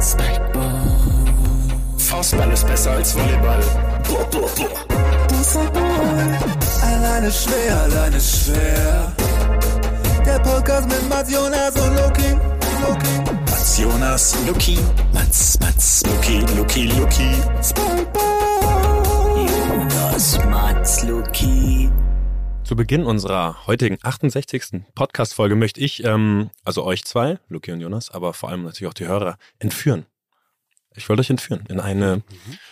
Spikeball. Faustball ist besser als Volleyball. Alleine schwer, alleine schwer. Der Podcast mit Mats Jonas und Loki. Loki. Mats Jonas, Luki. Mats, Mats, Luki, Luki, Luki. Spikeball. Jonas, Mats, Luki. Zu Beginn unserer heutigen 68. Podcast-Folge möchte ich, ähm, also euch zwei, Luki und Jonas, aber vor allem natürlich auch die Hörer, entführen. Ich wollte euch entführen in eine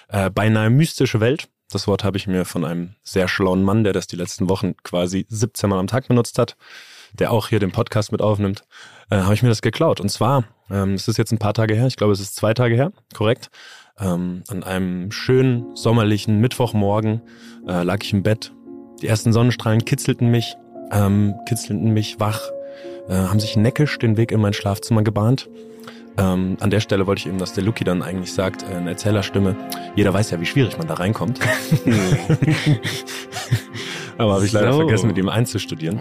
äh, beinahe mystische Welt. Das Wort habe ich mir von einem sehr schlauen Mann, der das die letzten Wochen quasi 17 Mal am Tag benutzt hat, der auch hier den Podcast mit aufnimmt, äh, habe ich mir das geklaut. Und zwar, ähm, es ist jetzt ein paar Tage her, ich glaube, es ist zwei Tage her, korrekt. Ähm, an einem schönen sommerlichen Mittwochmorgen äh, lag ich im Bett, die ersten Sonnenstrahlen kitzelten mich, ähm, kitzelten mich wach, äh, haben sich neckisch den Weg in mein Schlafzimmer gebahnt. Ähm, an der Stelle wollte ich eben, dass der Luki dann eigentlich sagt, äh, in Erzählerstimme, jeder weiß ja, wie schwierig man da reinkommt. Aber habe ich leider So. vergessen, mit ihm einzustudieren.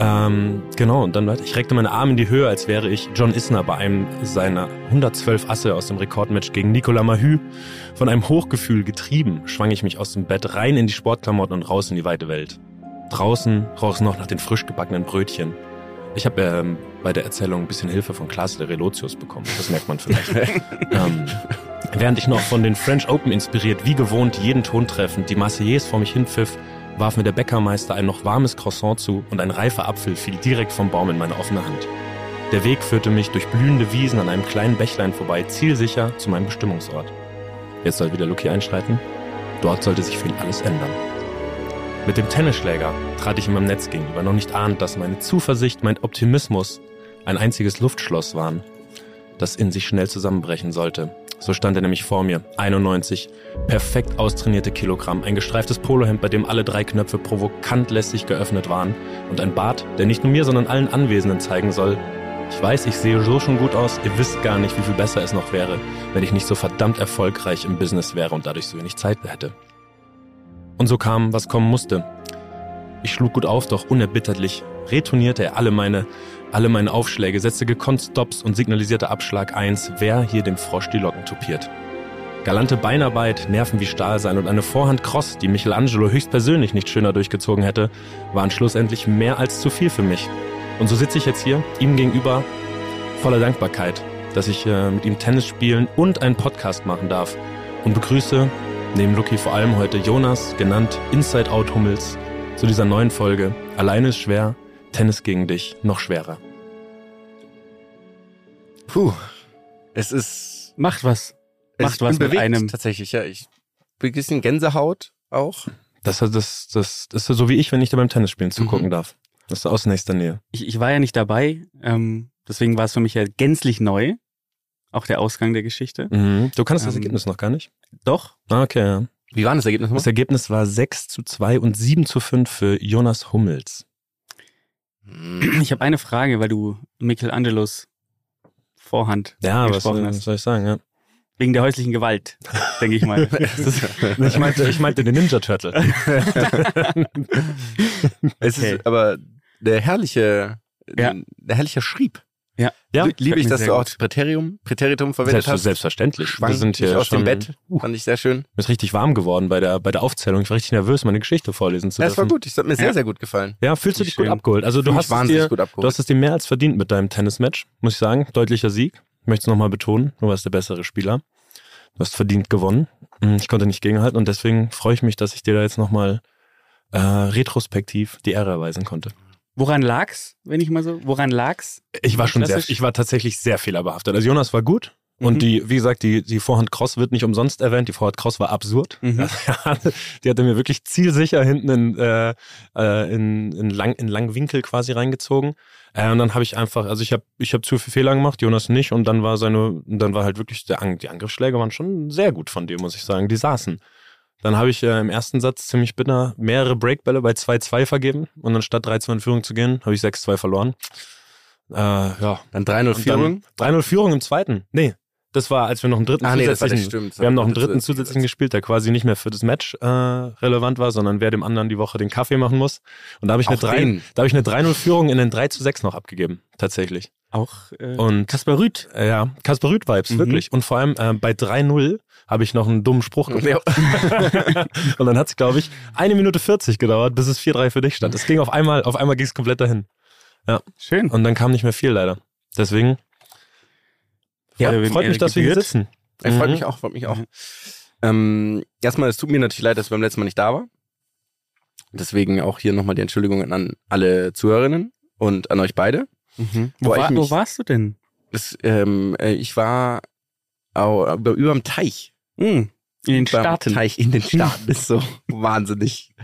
Ähm, genau, und dann, ich reckte meine Arme in die Höhe, als wäre ich John Isner bei einem seiner 112 Asse aus dem Rekordmatch gegen Nicolas Mahü. Von einem Hochgefühl getrieben, schwang ich mich aus dem Bett rein in die Sportklamotten und raus in die weite Welt. Draußen roch es noch nach den frisch gebackenen Brötchen. Ich habe ähm, bei der Erzählung ein bisschen Hilfe von Klaas de Relotius bekommen. Das merkt man vielleicht. ähm, während ich noch von den French Open inspiriert, wie gewohnt, jeden Ton treffend, die Marseillaise vor mich hinpfiff, warf mir der Bäckermeister ein noch warmes Croissant zu und ein reifer Apfel fiel direkt vom Baum in meine offene Hand. Der Weg führte mich durch blühende Wiesen an einem kleinen Bächlein vorbei, zielsicher zu meinem Bestimmungsort. Jetzt soll wieder Lucky einschreiten. Dort sollte sich für ihn alles ändern. Mit dem Tennisschläger trat ich ihm am Netz gegenüber, noch nicht ahnend, dass meine Zuversicht, mein Optimismus ein einziges Luftschloss waren, das in sich schnell zusammenbrechen sollte. So stand er nämlich vor mir, 91, perfekt austrainierte Kilogramm, ein gestreiftes Polohemd, bei dem alle drei Knöpfe provokant lässig geöffnet waren und ein Bart, der nicht nur mir, sondern allen Anwesenden zeigen soll, ich weiß, ich sehe so schon gut aus, ihr wisst gar nicht, wie viel besser es noch wäre, wenn ich nicht so verdammt erfolgreich im Business wäre und dadurch so wenig Zeit hätte. Und so kam, was kommen musste. Ich schlug gut auf, doch unerbitterlich retournierte er alle meine, alle meine Aufschläge, setzte gekonnt Stops und signalisierte Abschlag 1, wer hier dem Frosch die Locken tupiert. Galante Beinarbeit, Nerven wie Stahl sein und eine Vorhand Cross, die Michelangelo höchstpersönlich nicht schöner durchgezogen hätte, waren schlussendlich mehr als zu viel für mich. Und so sitze ich jetzt hier, ihm gegenüber, voller Dankbarkeit, dass ich äh, mit ihm Tennis spielen und einen Podcast machen darf. Und begrüße neben Lucky vor allem heute Jonas, genannt Inside Out Hummels, zu dieser neuen Folge. Alleine ist schwer, Tennis gegen dich noch schwerer. Puh, es ist, Macht was. es Macht was mit einem. Tatsächlich, ja. Ich bin ein bisschen Gänsehaut auch. Das, das, das, das ist so wie ich, wenn ich dir beim Tennisspielen zugucken Mhm. darf. Das ist aus nächster Nähe. Ich, ich war ja nicht dabei, ähm, deswegen war es für mich ja gänzlich neu. Auch der Ausgang der Geschichte. Mhm. Du kannst das Ähm, Ergebnis noch gar nicht? Doch, Ah, okay, ja. Wie war denn das Ergebnis Das nochmal? Ergebnis war 6 zu 2 und 7 zu 5 für Jonas Hummels. Ich habe eine Frage, weil du Michelangelos Vorhand Ja, was, gesprochen was hast. soll ich sagen, ja. Wegen der häuslichen Gewalt, denke ich mal. Ich meinte, ich meinte den Ninja Turtle. Es Okay. ist aber der herrliche, Ja. der herrliche Schrieb. Ja, Ja, Liebe ich, dass sehr du auch gut. das Präterium, Präteritum verwendet Selbst, hast. selbstverständlich. Schwang Wir sind hier aus dem Bett. Fand ich sehr schön. Mir ist richtig warm geworden bei der, bei der Aufzählung. Ich war richtig nervös, meine Geschichte vorlesen zu Ja, es war dürfen. gut. Es hat mir sehr, Ja. sehr gut gefallen. Ja, fühlst du dich gut schön. abgeholt? Also du Fühl hast, es wahnsinnig dir, gut abgeholt. du hast es dir mehr als verdient mit deinem Tennismatch, muss ich sagen. Deutlicher Sieg. Ich möchte es nochmal betonen. Du warst der bessere Spieler. Du hast verdient gewonnen. Hm, Ich konnte nicht gegenhalten und deswegen freue ich mich, dass ich dir da jetzt nochmal äh, retrospektiv die Ehre erweisen konnte. Woran lag's, wenn ich mal so, woran lag's? Ich war schon sehr, ich war tatsächlich sehr fehlerbehaftet. Also Jonas war gut. Mhm. Und die, wie gesagt, die, die Vorhand Cross wird nicht umsonst erwähnt. Die Vorhand Cross war absurd. Mhm. die hatte mir wirklich zielsicher hinten in, äh, äh, in, in, lang, in langen Winkel quasi reingezogen. Äh, und dann habe ich einfach, also ich habe ich hab zu viel Fehler gemacht, Jonas nicht. Und dann war seine, dann war halt wirklich, der, die Angriffsschläge waren schon sehr gut von dir, muss ich sagen. Die saßen. Dann habe ich äh, im ersten Satz ziemlich bitter mehrere Breakbälle bei 2-2 vergeben. Und anstatt 3-2 in Führung zu gehen, habe ich 6-2 verloren. Äh, ja. Dann 3-0 Und Führung. Dann 3-0 Führung im zweiten. Nee, das war, als wir noch einen dritten Ah, nee, das war das zusätzlichen, stimmt. wir haben noch einen Das- dritten das- zusätzlichen gespielt, der quasi nicht mehr für das Match äh, relevant war, sondern wer dem anderen die Woche den Kaffee machen muss. Und da habe ich eine Auch 3, den. da habe ich eine 3-0 Führung in den 3 zu 6 noch abgegeben, tatsächlich. Auch äh, Und Kaspar Rüth. äh, ja, Kaspar Rüth-Vibes, Mhm. wirklich. Und vor allem äh, bei 3-0 habe ich noch einen dummen Spruch Ja. gemacht. und dann hat es, glaube ich, eine Minute 40 gedauert, bis es 4-3 für dich stand. Es ging auf einmal, auf einmal ging es komplett dahin. Schön. Und dann kam nicht mehr viel leider. Deswegen Ja, freut, freut mich, dass wir hier sitzen. Ich freut Mhm. mich auch, freut mich auch. Ähm, erstmal, es tut mir natürlich leid, dass ich beim letzten Mal nicht da war. Deswegen auch hier nochmal die Entschuldigungen an alle Zuhörerinnen und an euch beide. Mhm. Wo war, mich- wo warst du denn? Das, ähm, äh, ich war au, über, überm Teich. Hm, in den Staaten. Teich in den Staaten ist so wahnsinnig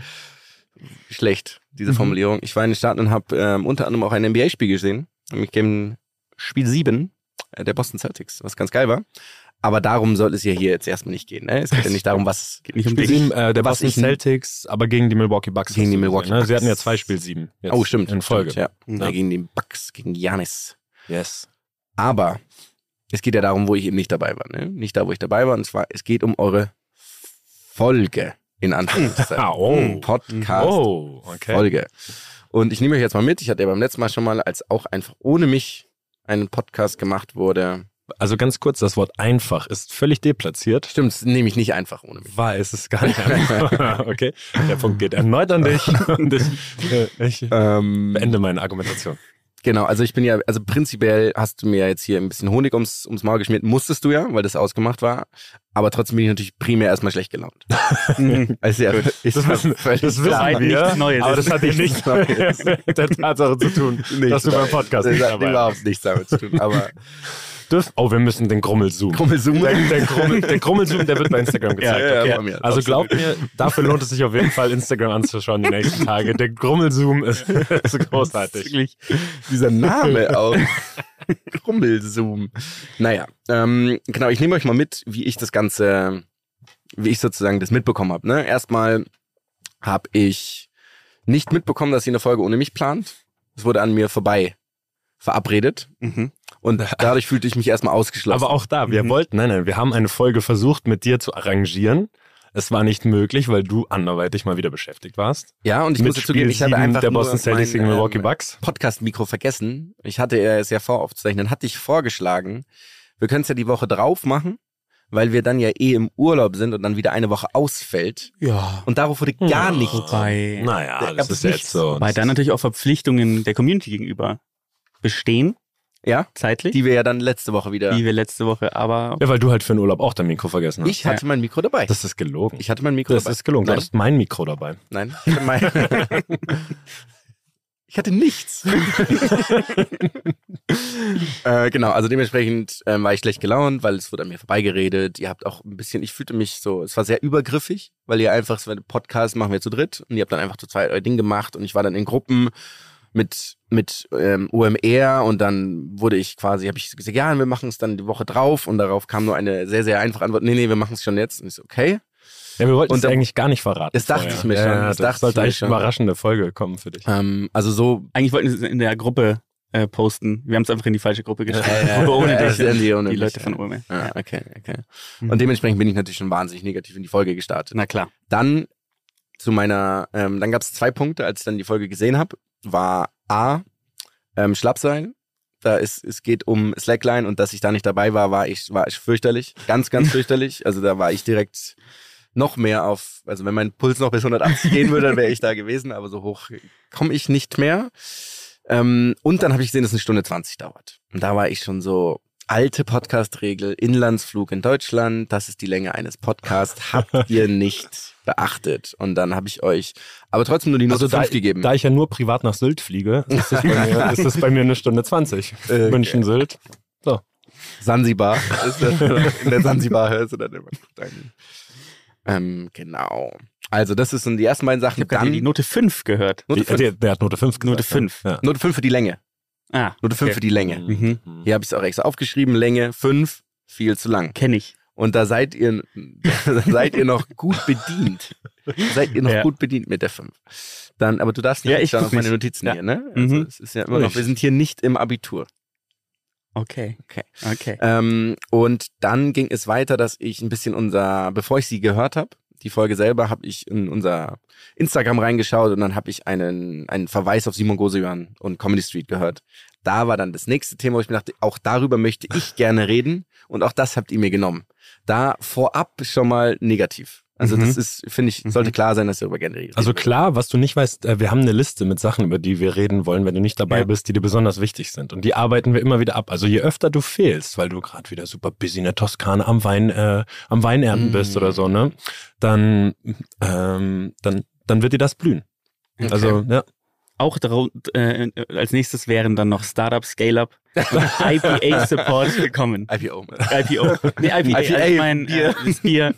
schlecht, diese Mhm. Formulierung. Ich war in den Staaten und habe ähm, unter anderem auch ein NBA-Spiel gesehen. Nämlich gegen Spiel 7 äh, der Boston Celtics, was ganz geil war. Aber darum soll es ja hier jetzt erstmal nicht gehen. Ne? Es geht ja nicht darum, was Geht nicht um dich. 7 äh, der Boston Celtics, aber gegen die Milwaukee Bucks. Gegen die Milwaukee gesehen, ne? Sie hatten ja Bucks. zwei Spiel 7. Jetzt Oh, stimmt. In Folge. Stimmt, ja. Ja. Gegen den Bucks, gegen Janis. Yes. Aber es geht ja darum, wo ich eben nicht dabei war. Ne? Nicht da, wo ich dabei war. Und zwar, es geht um eure Folge, in Anführungszeichen. Ah, oh. Podcast. Oh, okay. Folge. Und ich nehme euch jetzt mal mit. Ich hatte ja beim letzten Mal schon mal, als auch einfach ohne mich einen Podcast gemacht wurde. Also ganz kurz, das Wort einfach ist völlig deplatziert. Stimmt, das nehme ich nicht einfach ohne mich. War es ist gar nicht einfach. okay. Der Punkt geht erneut an dich. Und ich, ich Ähm, beende meine Argumentation. genau, also ich bin ja, also prinzipiell hast du mir jetzt hier ein bisschen Honig ums, ums Maul geschmiert. Musstest du ja, weil das ausgemacht war. Aber trotzdem bin ich natürlich primär erstmal schlecht gelaunt. Also ja, ist Das ja wissen, völlig das wissen klar. wir, nichts Neues. aber das hat ja nichts mit der Tatsache zu tun, dass du beim Podcast das nicht hat dabei warst. überhaupt nichts damit zu tun. Aber Dürf- Oh, wir müssen den Grummelzoom. Krummelsum. Der, der, Grummel, der Grummelzoom, der wird bei Instagram gezeigt. Ja, ja, okay? mir. Also glaubt mir, dafür lohnt es sich auf jeden Fall, Instagram anzuschauen die nächsten Tage. Der Grummelzoom ist, ist großartig. Wirklich. Dieser Name auch. Krummelsum. Naja, ähm, genau, ich nehme euch mal mit, wie ich das Ganze, wie ich sozusagen das mitbekommen habe. Ne? Erstmal habe ich nicht mitbekommen, dass ihr eine Folge ohne mich plant. Es wurde an mir vorbei verabredet Mhm. Und dadurch fühlte ich mich erstmal ausgeschlossen. Aber auch da, wir Mhm. wollten, nein, nein, wir haben eine Folge versucht, mit dir zu arrangieren. Es war nicht möglich, weil du anderweitig mal wieder beschäftigt warst. ja, und ich mit muss dazu geben, ich habe sieben einfach der nur Boston Celtics mein, gegen Milwaukee Bucks. Podcast-Mikro vergessen. Ich hatte es ja vor aufzuzeichnen. Hatte ich vorgeschlagen, wir können es ja die Woche drauf machen, weil wir dann ja eh im Urlaub sind und dann wieder eine Woche ausfällt. Ja. Und darauf wurde gar Ja. nicht. Wobei, Naja, Da das ist jetzt nichts. so. weil dann natürlich auch Verpflichtungen der Community gegenüber bestehen, Ja, zeitlich, die wir ja dann letzte Woche wieder. die wir letzte Woche aber Ja, weil du halt für den Urlaub auch dein Mikro vergessen hast. ich hatte mein Mikro dabei. das ist gelogen. ich hatte mein Mikro das dabei. ist gelogen. Du Nein, hattest mein Mikro dabei. nein. Ich hatte, mein ich hatte nichts. äh, genau, also dementsprechend ähm, war ich schlecht gelaunt, weil es wurde an mir vorbeigeredet. Ihr habt auch ein bisschen, ich fühlte mich so, es war sehr übergriffig, weil ihr einfach, so einen Podcast machen wir zu dritt und ihr habt dann einfach zu zweit euer Ding gemacht und ich war dann in Gruppen mit mit ähm, OMR und dann wurde ich quasi, habe ich gesagt, ja, wir machen es dann die Woche drauf und darauf kam nur eine sehr, sehr einfache Antwort, nee, nee, wir machen es schon jetzt. Und ich so, okay. Ja, wir wollten es eigentlich gar nicht verraten. Das dachte vorher. ich mir schon, Ja, das das, dachte ich sollte eigentlich eine überraschende Folge kommen für dich. Ähm, also so eigentlich wollten sie es in der Gruppe äh, posten. Wir haben es einfach in die falsche Gruppe geschickt. Ja, Gruppe ohne dich. die ohne die Leute ja. von OMR. Ja, okay, okay. Mhm. Und dementsprechend bin ich natürlich schon wahnsinnig negativ in die Folge gestartet. Na klar. Dann zu meiner, ähm, dann gab es zwei Punkte, als ich dann die Folge gesehen habe, war A, ähm, Schlappsein. Da ist, es geht um Slackline und dass ich da nicht dabei war, war ich, war ich fürchterlich. Ganz, ganz fürchterlich. Also da war ich direkt noch mehr auf, also wenn mein Puls noch bis 180 gehen würde, dann wäre ich da gewesen, aber so hoch komme ich nicht mehr. Ähm, und dann habe ich gesehen, dass es eine Stunde 20 dauert. Und da war ich schon so, alte Podcast-Regel, Inlandsflug in Deutschland, das ist die Länge eines Podcasts, habt ihr nicht beachtet. Und dann habe ich euch aber trotzdem nur die Note Also da, 5 gegeben. da ich ja nur privat nach Sylt fliege, ist das bei mir, ist das bei mir eine Stunde 20. Okay. München, Sylt. Sansibar. Ist das, in der Sansibar hörst du dann immer. Dann, ähm, genau. Also das sind die ersten beiden Ich Sachen. habe gerade Dann die Note 5 gehört. Note Die- 5. Der, der hat Note 5 gesagt. Note 5. Ja. Note 5 für die Länge. Ah, Note 5 okay. für die Länge. Mhm. Hier habe ich es auch extra aufgeschrieben. Länge 5, viel zu lang. Kenne ich. Und da seid ihr, da seid ihr noch gut bedient. seid ihr noch Ja. gut bedient mit der 5. Dann, aber du darfst nicht Ja, ich auf meine. Notizen Ja. hier, ne? Also Mhm. es ist ja immer noch, wir sind hier nicht im Abitur. Okay. Okay. Okay. Ähm, und dann ging es weiter, dass ich ein bisschen unser, bevor ich sie gehört habe, die Folge selber, habe ich in unser Instagram reingeschaut und dann habe ich einen, einen Verweis auf Simon Goseuan und Comedy Street gehört. da war dann das nächste Thema, wo ich mir dachte, auch darüber möchte ich gerne reden und auch das habt ihr mir genommen. Da vorab schon mal negativ. Also Mhm. das ist, finde ich, sollte klar sein, dass darüber gerne redet. Also klar, was du nicht weißt, äh, wir haben eine Liste mit Sachen, über die wir reden wollen, wenn du nicht dabei Ja. bist, die dir besonders wichtig sind. Und die arbeiten wir immer wieder ab. Also je öfter du fehlst, weil du gerade wieder super busy in der Toskana am Wein, äh, am Weinernten Mm. bist oder so, ne? Dann, ähm, dann, dann wird dir das blühen. Okay. Also, ja. Auch äh, als nächstes wären dann noch Startup, Scale-Up, IPA-Support gekommen. IPO. IPO. Nee, IPA, IPA, ich mein, Bier. Äh, das Bier.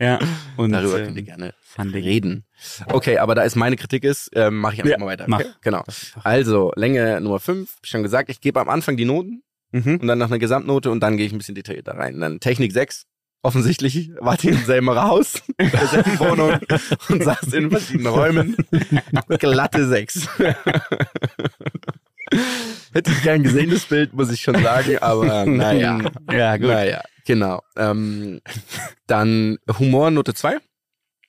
Ja. Und, Darüber ähm, könnt ihr gerne reden. Okay, aber da es meine Kritik ist, ähm, mache ich einfach Ja, mal weiter. mach. Okay? Genau. Also, Länge Nummer 5, schon gesagt, ich gebe am Anfang die Noten Mhm. und dann noch eine Gesamtnote und dann gehe ich ein bisschen detaillierter rein. Dann Technik 6. Offensichtlich wart ihr im selben Haus, in derselben Wohnung und saß in verschiedenen Räumen. Glatte 6. Hätte ich gern gesehen, das Bild, muss ich schon sagen, aber naja. Ja, gut. Naja, genau. Ähm, dann Humor, Note 2.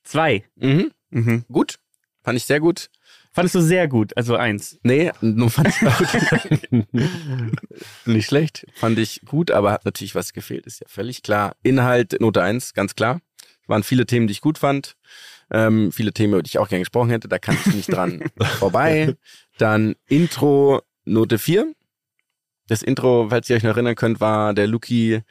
Zwei. Mhm. Mhm. Gut. Fand ich sehr gut. Fandest du sehr gut, also eins. Nee, nur fand ich gut. Nicht schlecht. Fand ich gut, aber hat natürlich was gefehlt, ist ja völlig klar. Inhalt, Note 1, ganz klar. Waren viele Themen, die ich gut fand. Ähm, viele Themen, über die ich auch gerne gesprochen hätte. Da kann ich nicht dran vorbei. Dann Intro, Note 4. Das Intro, falls ihr euch noch erinnern könnt, war der Luki,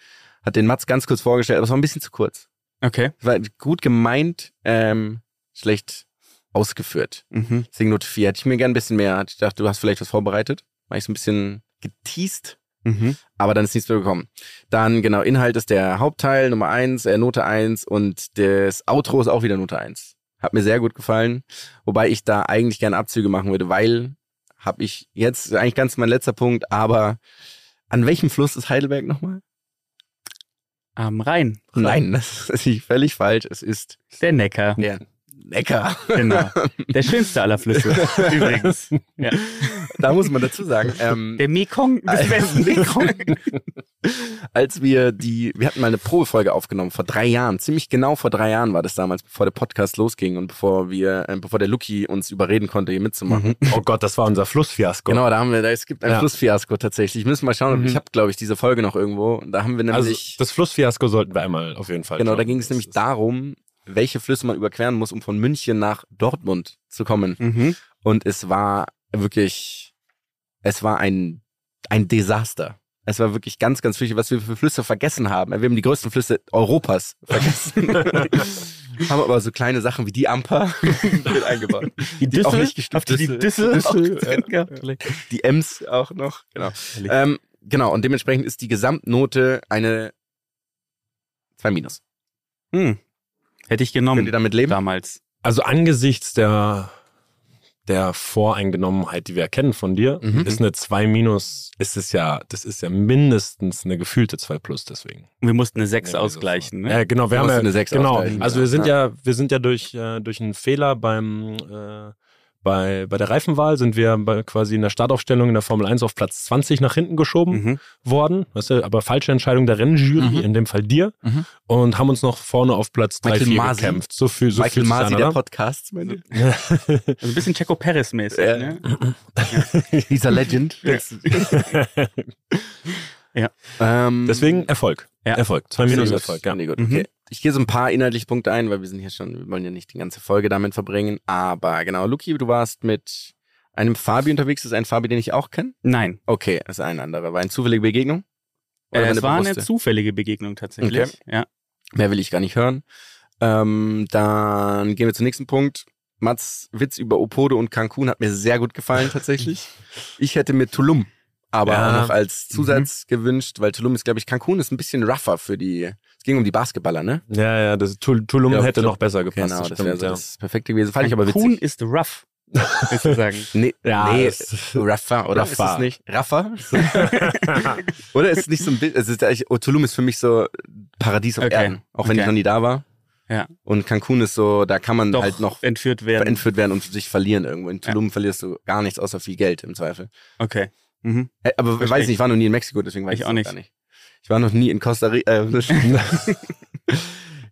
hat den Mats ganz kurz vorgestellt, aber es war ein bisschen zu kurz. Okay. Es war gut gemeint, ähm, schlecht ausgeführt. Mhm. Deswegen Note 4. Hätte ich mir gern ein bisschen mehr. Ich dachte, du hast vielleicht was vorbereitet. War ich so ein bisschen geteased, Mhm. aber dann ist nichts mehr gekommen. Dann, genau, Inhalt ist der Hauptteil, Nummer 1, äh, Note 1 und das Outro ist auch wieder Note 1. Hat mir sehr gut gefallen. Wobei ich da eigentlich gerne Abzüge machen würde, weil habe ich jetzt eigentlich ganz mein letzter Punkt, aber an welchem Fluss ist Heidelberg nochmal? Am Rhein. Nein, das ist völlig falsch. Es ist Der Neckar. der Neckar. Genau. Der schönste aller Flüsse. Übrigens. Ja. Da muss man dazu sagen, ähm, Der Mekong des Westens. als wir die, wir hatten mal eine Probefolge aufgenommen vor drei Jahren, ziemlich genau vor drei Jahren war das damals, bevor der Podcast losging und bevor wir, äh, bevor der Lucky uns überreden konnte, hier mitzumachen. Oh Gott, das war unser Flussfiasko. Genau, da haben wir, da, es gibt ein Ja. Flussfiasko tatsächlich. Müssen wir mal schauen, Mhm. ich habe, glaube ich, diese Folge noch irgendwo. Da haben wir Also nämlich, das Flussfiasko sollten wir einmal auf jeden Fall. genau, da schauen. ging es nämlich darum, welche Flüsse man überqueren muss, um von München nach Dortmund zu kommen. Mhm. Und es war wirklich, es war ein, ein Desaster. Es war wirklich ganz, ganz fürchterlich, was wir für Flüsse vergessen haben. Wir haben die größten Flüsse Europas vergessen. haben aber so kleine Sachen wie die Amper mit eingebaut. Die Die auch Düssel? nicht gestimmt. Habt ihr die Düssel. Düssel? auch ja. Die Ems auch noch. Genau. Ähm, genau, und dementsprechend ist die Gesamtnote eine 2 minus. Hm. Hätte ich Könnt genommen ihr damit leben? damals. Also angesichts der, der Voreingenommenheit, die wir erkennen von dir, Mhm. ist eine 2 minus, ist es ja, das ist ja mindestens eine gefühlte 2 plus deswegen. Wir mussten eine 6 Ja, ausgleichen. Ne? Ja, genau, wir Du haben ja, eine sechs genau, ausgleichen, also wir sind Ja. ja, wir sind ja durch, äh, durch einen Fehler beim, äh, bei, bei der Reifenwahl sind wir bei, quasi in der Startaufstellung in der Formel 1 auf Platz 20 nach hinten geschoben Mhm. worden, weißt du, aber falsche Entscheidung der Rennjury, Mhm. in dem Fall dir, Mhm. und haben uns noch vorne auf Platz 3, Michael 4 Masi. gekämpft. So viel, so Michael viel Masi an, der oder? Podcast, meine Also ein bisschen Checo Perez mäßig. Ja. Ne? Dieser Legend. Ähm, Deswegen Erfolg. Ja. Erfolg. Zwei Minus. Erfolg, ja. Nee, gut. Mhm. Okay. Ich gehe so ein paar inhaltliche Punkte ein, weil wir sind hier schon, wir wollen ja nicht die ganze Folge damit verbringen. Aber genau, Luki, du warst mit einem Fabi unterwegs. Das ist ein Fabi, den ich auch kenne. Nein. Okay, das ist ein anderer. War eine zufällige Begegnung? Äh, Oder es war eine bewusste? zufällige Begegnung tatsächlich. Okay. Ja. Mehr will ich gar nicht hören. Ähm, dann gehen wir zum nächsten Punkt. Mats Witz über Opode und Cancun hat mir sehr gut gefallen tatsächlich. ich hätte mir Tulum aber Ja. auch noch als Zusatz gewünscht, weil Tulum ist, glaube ich, Cancun ist ein bisschen rougher für die. Es ging um die Basketballer, ne? Ja, ja, das Tul- Tulum Ja, hätte Tul- noch besser gepasst. Genau, das stimmt, wäre so ja. das Perfekte gewesen. Fand ich aber Cancun witzig. ist rough, willst du sagen. Nee, Ja, nee Rafa, oder? Ist Rafa. es nicht? Rafa? oder ist es nicht so ein Bild? Also ist oh, Tulum ist für mich so Paradies auf Okay. Erden, auch wenn ich Okay. noch nie da war. Ja. Und Cancun ist so, da kann man Doch halt noch entführt werden. entführt werden und sich verlieren irgendwo. In Tulum verlierst du gar nichts außer viel Geld im Zweifel. okay. Mhm. Aber ich Verstehe weiß nicht, ich war noch nie in Mexiko, deswegen weiß Ich ich auch nicht. gar nicht. Ich war noch nie in Costa Rica. Äh,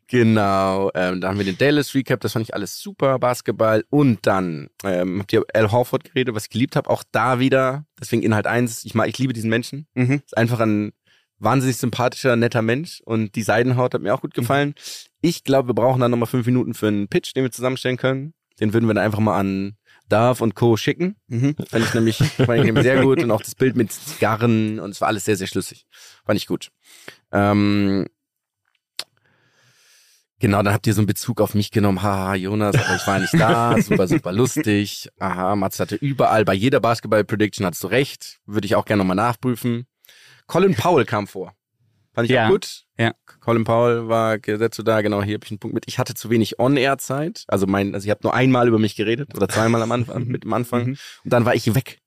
Genau, ähm, da haben wir den Dallas Recap, das fand ich alles super, Basketball. Und dann ähm, habt ihr Al Horford geredet, was ich geliebt habe, auch da wieder, deswegen Inhalt 1, ich, mag, ich liebe diesen Menschen. Mhm. Ist einfach ein wahnsinnig sympathischer, netter Mensch und die Seidenhaut hat mir auch gut gefallen. Ich glaube, wir brauchen dann nochmal fünf Minuten für einen Pitch, den wir zusammenstellen können. Den würden wir dann einfach mal an Darf und Co. schicken. Mhm. Fand ich nämlich, fand ich sehr gut und auch das Bild mit Zigarren und es war alles sehr, sehr schlüssig. Fand ich gut. Ähm, genau, dann habt ihr so einen Bezug auf mich genommen. Haha, Jonas, aber ich war nicht da. Super, super lustig. Aha, Mats hatte überall, bei jeder Basketball-Prediction hattest du recht. Würde ich auch gerne nochmal nachprüfen. Colin Powell kam vor. Fand ich Ja. auch gut. Ja. Colin Powell war gesetzt du da, genau, hier habe ich einen Punkt mit. Ich hatte zu wenig On-Air-Zeit. Also mein, also ich habe nur einmal über mich geredet oder zweimal am Anfang, mit dem Anfang. Mhm. Und dann war ich weg.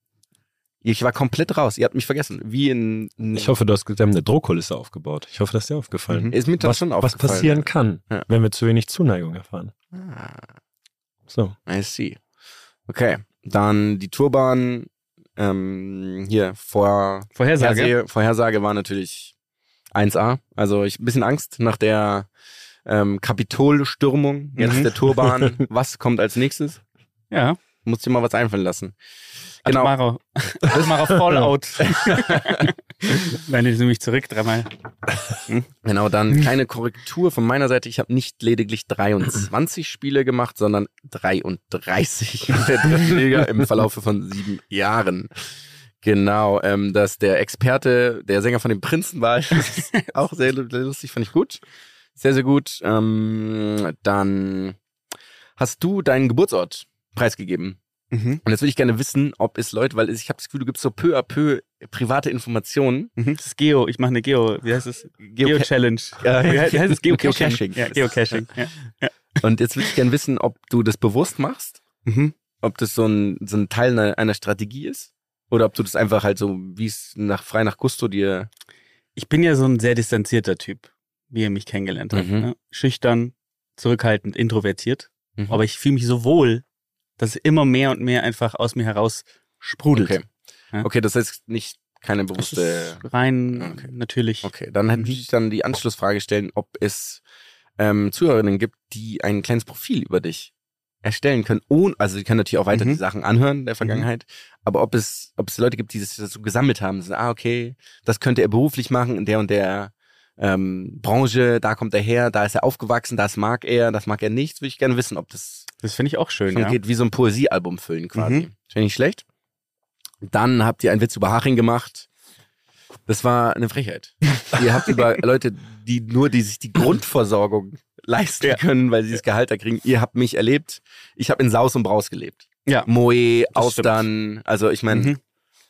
Ich war komplett raus. Ihr habt mich vergessen. Wie in. Ich hoffe, du hast wir haben eine Drohkulisse aufgebaut. Ich hoffe, das ist dir aufgefallen. ist mir das Was, schon was aufgefallen. passieren kann, Ja. wenn wir zu wenig Zuneigung erfahren. Ah, So. I see. Okay. Dann die Tourbahn. Ähm, hier, vor. Vorhersage, Vorhersage war natürlich 1A. Also ich ein bisschen Angst nach der ähm, Kapitolstürmung jetzt Mhm. der Turban. was kommt als nächstes? Ja. Muss dir mal was einfallen lassen. Genau. Atomarer, Atomarer Fallout. Nein, die sind mich zurück, dreimal. Genau, dann keine Korrektur von meiner Seite. Ich habe nicht lediglich 23 Spiele gemacht, sondern 33 in der dritten Liga im Verlaufe von sieben Jahren. Genau, ähm, dass der Experte, der Sänger von den Prinzen war, auch sehr, lustig, fand ich gut. Sehr, sehr gut. Ähm, dann hast du deinen Geburtsort preisgegeben. Mhm. Und jetzt würde ich gerne wissen, ob es Leute, weil ich habe das Gefühl, du gibst so peu à peu private Informationen. Mhm. Das ist Geo, ich mache eine Geo, wie heißt es? Geo-Challenge. Ja, wie heißt es? Geocaching. Geocaching. Ja, Geocaching. Ja. Und jetzt würde ich gerne wissen, ob du das bewusst machst, Mhm. ob das so ein, so ein Teil einer, einer Strategie ist oder ob du das einfach halt so, wie es nach, frei nach Gusto dir. Ich bin ja so ein sehr distanzierter Typ, wie ihr mich kennengelernt habt. Mhm. Ne? Schüchtern, zurückhaltend, introvertiert. Mhm. Aber ich fühle mich so wohl, dass immer mehr und mehr einfach aus mir heraus sprudelt. Okay. Ja. Okay, das heißt nicht keine bewusste. rein Okay. natürlich. Okay, dann hätte ich dann die Anschlussfrage stellen, ob es ähm, Zuhörerinnen gibt, die ein kleines Profil über dich erstellen können. Ohne, also sie können natürlich auch weiter Mhm. die Sachen anhören der Vergangenheit, aber ob es, ob es Leute gibt, die das so gesammelt haben, so, ah, okay, das könnte er beruflich machen in der und der ähm, Branche, da kommt er her, da ist er aufgewachsen, das mag er, das mag er nicht, würde ich gerne wissen, ob das Das finde ich auch schön, ja. geht wie so ein Poesiealbum füllen quasi. Mhm. Finde ich schlecht. Dann habt ihr einen Witz über Haching gemacht. Das war eine Frechheit. ihr habt über Leute, die nur die sich die Grundversorgung leisten Ja. können, weil sie das Gehalt da kriegen. Ihr habt mich erlebt. Ich habe in Saus und Braus gelebt. Ja. Moe, Austern. Also ich meine, Mhm.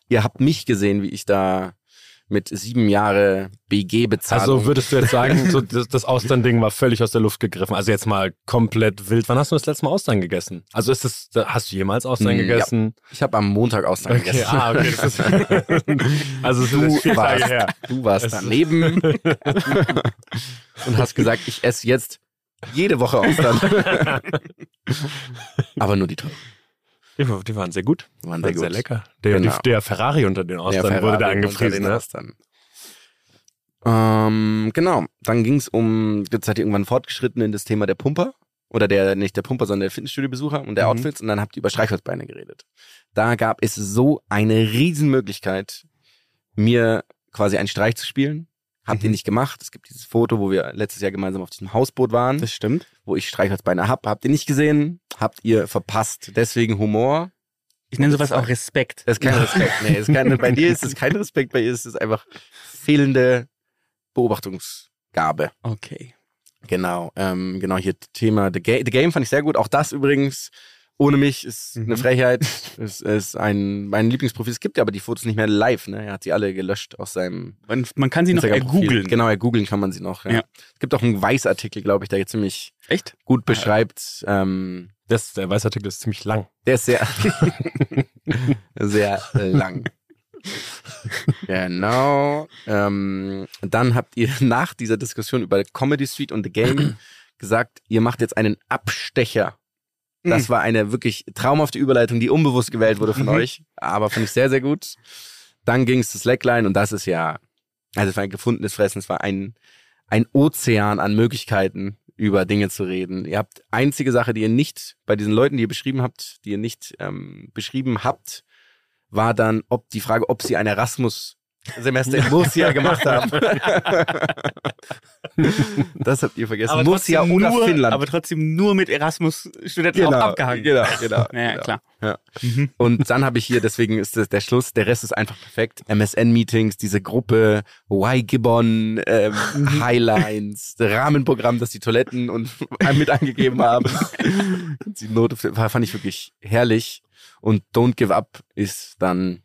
ihr habt mich gesehen, wie ich da mit sieben Jahre BG bezahlt. Also würdest du jetzt sagen, so das, das Austern-Ding war völlig aus der Luft gegriffen. Also jetzt mal komplett wild. Wann hast du das letzte Mal Austern gegessen? Also ist das, hast du jemals Austern Mm, ja. gegessen? ich habe am Montag Austern Okay, gegessen. ah, okay. Ist, also Du warst, du warst daneben und hast gesagt, ich esse jetzt jede Woche Austern. Aber nur die teuren. Die, die waren sehr gut. Waren Sehr, sehr sehr gut. lecker. Der, Genau. die, der Ferrari unter den Austern Der wurde da den Ne? Austern. Ähm, genau. Dann ging es um, jetzt seid ihr irgendwann fortgeschritten in das Thema der Pumper. Oder der, nicht der Pumper, sondern der Fitnessstudio-Besucher und der Mhm. Outfits. Und dann habt ihr über Streichholzbeine geredet. Da gab es so eine Riesenmöglichkeit, mir quasi einen Streich zu spielen. Habt ihr Mhm. nicht gemacht. Es gibt dieses Foto, wo wir letztes Jahr gemeinsam auf diesem Hausboot waren, Das stimmt. wo ich Streichholzbeine hab. Habt ihr nicht gesehen? Habt ihr verpasst. Deswegen Humor. Ich nenne sowas auch Respekt. Das ist kein Respekt. Nee, ist kein, bei dir ist es kein Respekt, bei dir ist es einfach fehlende Beobachtungsgabe. Okay. Genau, ähm, genau hier Thema The, Ga The Game fand ich sehr gut. Auch das übrigens ohne mich ist Mhm. eine Frechheit. es ist ein mein Lieblingsprofil. Es gibt ja aber die Fotos nicht mehr live. Ne? Er hat sie alle gelöscht aus seinem Man, man kann sie noch ergoogeln. Genau, ergoogeln kann man sie noch. Ja. Ja. Es gibt auch einen Weißartikel, glaube ich, der jetzt ziemlich Echt? gut beschreibt. Ähm, Das, der Weißartikel ist ziemlich lang. Der ist sehr, sehr lang. Genau. Ähm, dann habt ihr nach dieser Diskussion über Comedy Street und The Game gesagt, ihr macht jetzt einen Abstecher. Das Mhm. war eine wirklich traumhafte Überleitung, die unbewusst gewählt wurde von Mhm. euch, aber fand ich sehr, sehr gut. Dann ging es zu Slackline und das ist ja, also es war ein gefundenes Fressen, es war ein, ein Ozean an Möglichkeiten, über Dinge zu reden. Ihr habt einzige Sache, die ihr nicht bei diesen Leuten, die ihr beschrieben habt, die ihr nicht ähm, beschrieben habt, war dann, ob die Frage, ob sie ein Erasmus Semester in Murcia gemacht haben. das habt ihr vergessen. Murcia trotzdem oder nur, Finnland. aber trotzdem nur mit Erasmus-Studenten auch abgehangen. Genau, genau. Ja, genau. klar. Ja. Und dann habe ich hier, deswegen ist das der Schluss, der Rest ist einfach perfekt. MSN-Meetings, diese Gruppe, Y-Gibbon, ähm, Highlines, Rahmenprogramm, das die Toiletten und mit angegeben haben. die Note fand ich wirklich herrlich. Und Don't Give Up ist dann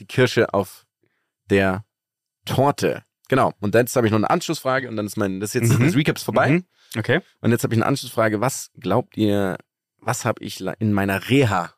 die Kirsche auf der Torte. Genau. Und jetzt habe ich noch eine Anschlussfrage und dann ist mein, das ist jetzt Mhm. das Recap ist vorbei. Mhm. Okay. Und jetzt habe ich eine Anschlussfrage. Was glaubt ihr, was habe ich in meiner Reha?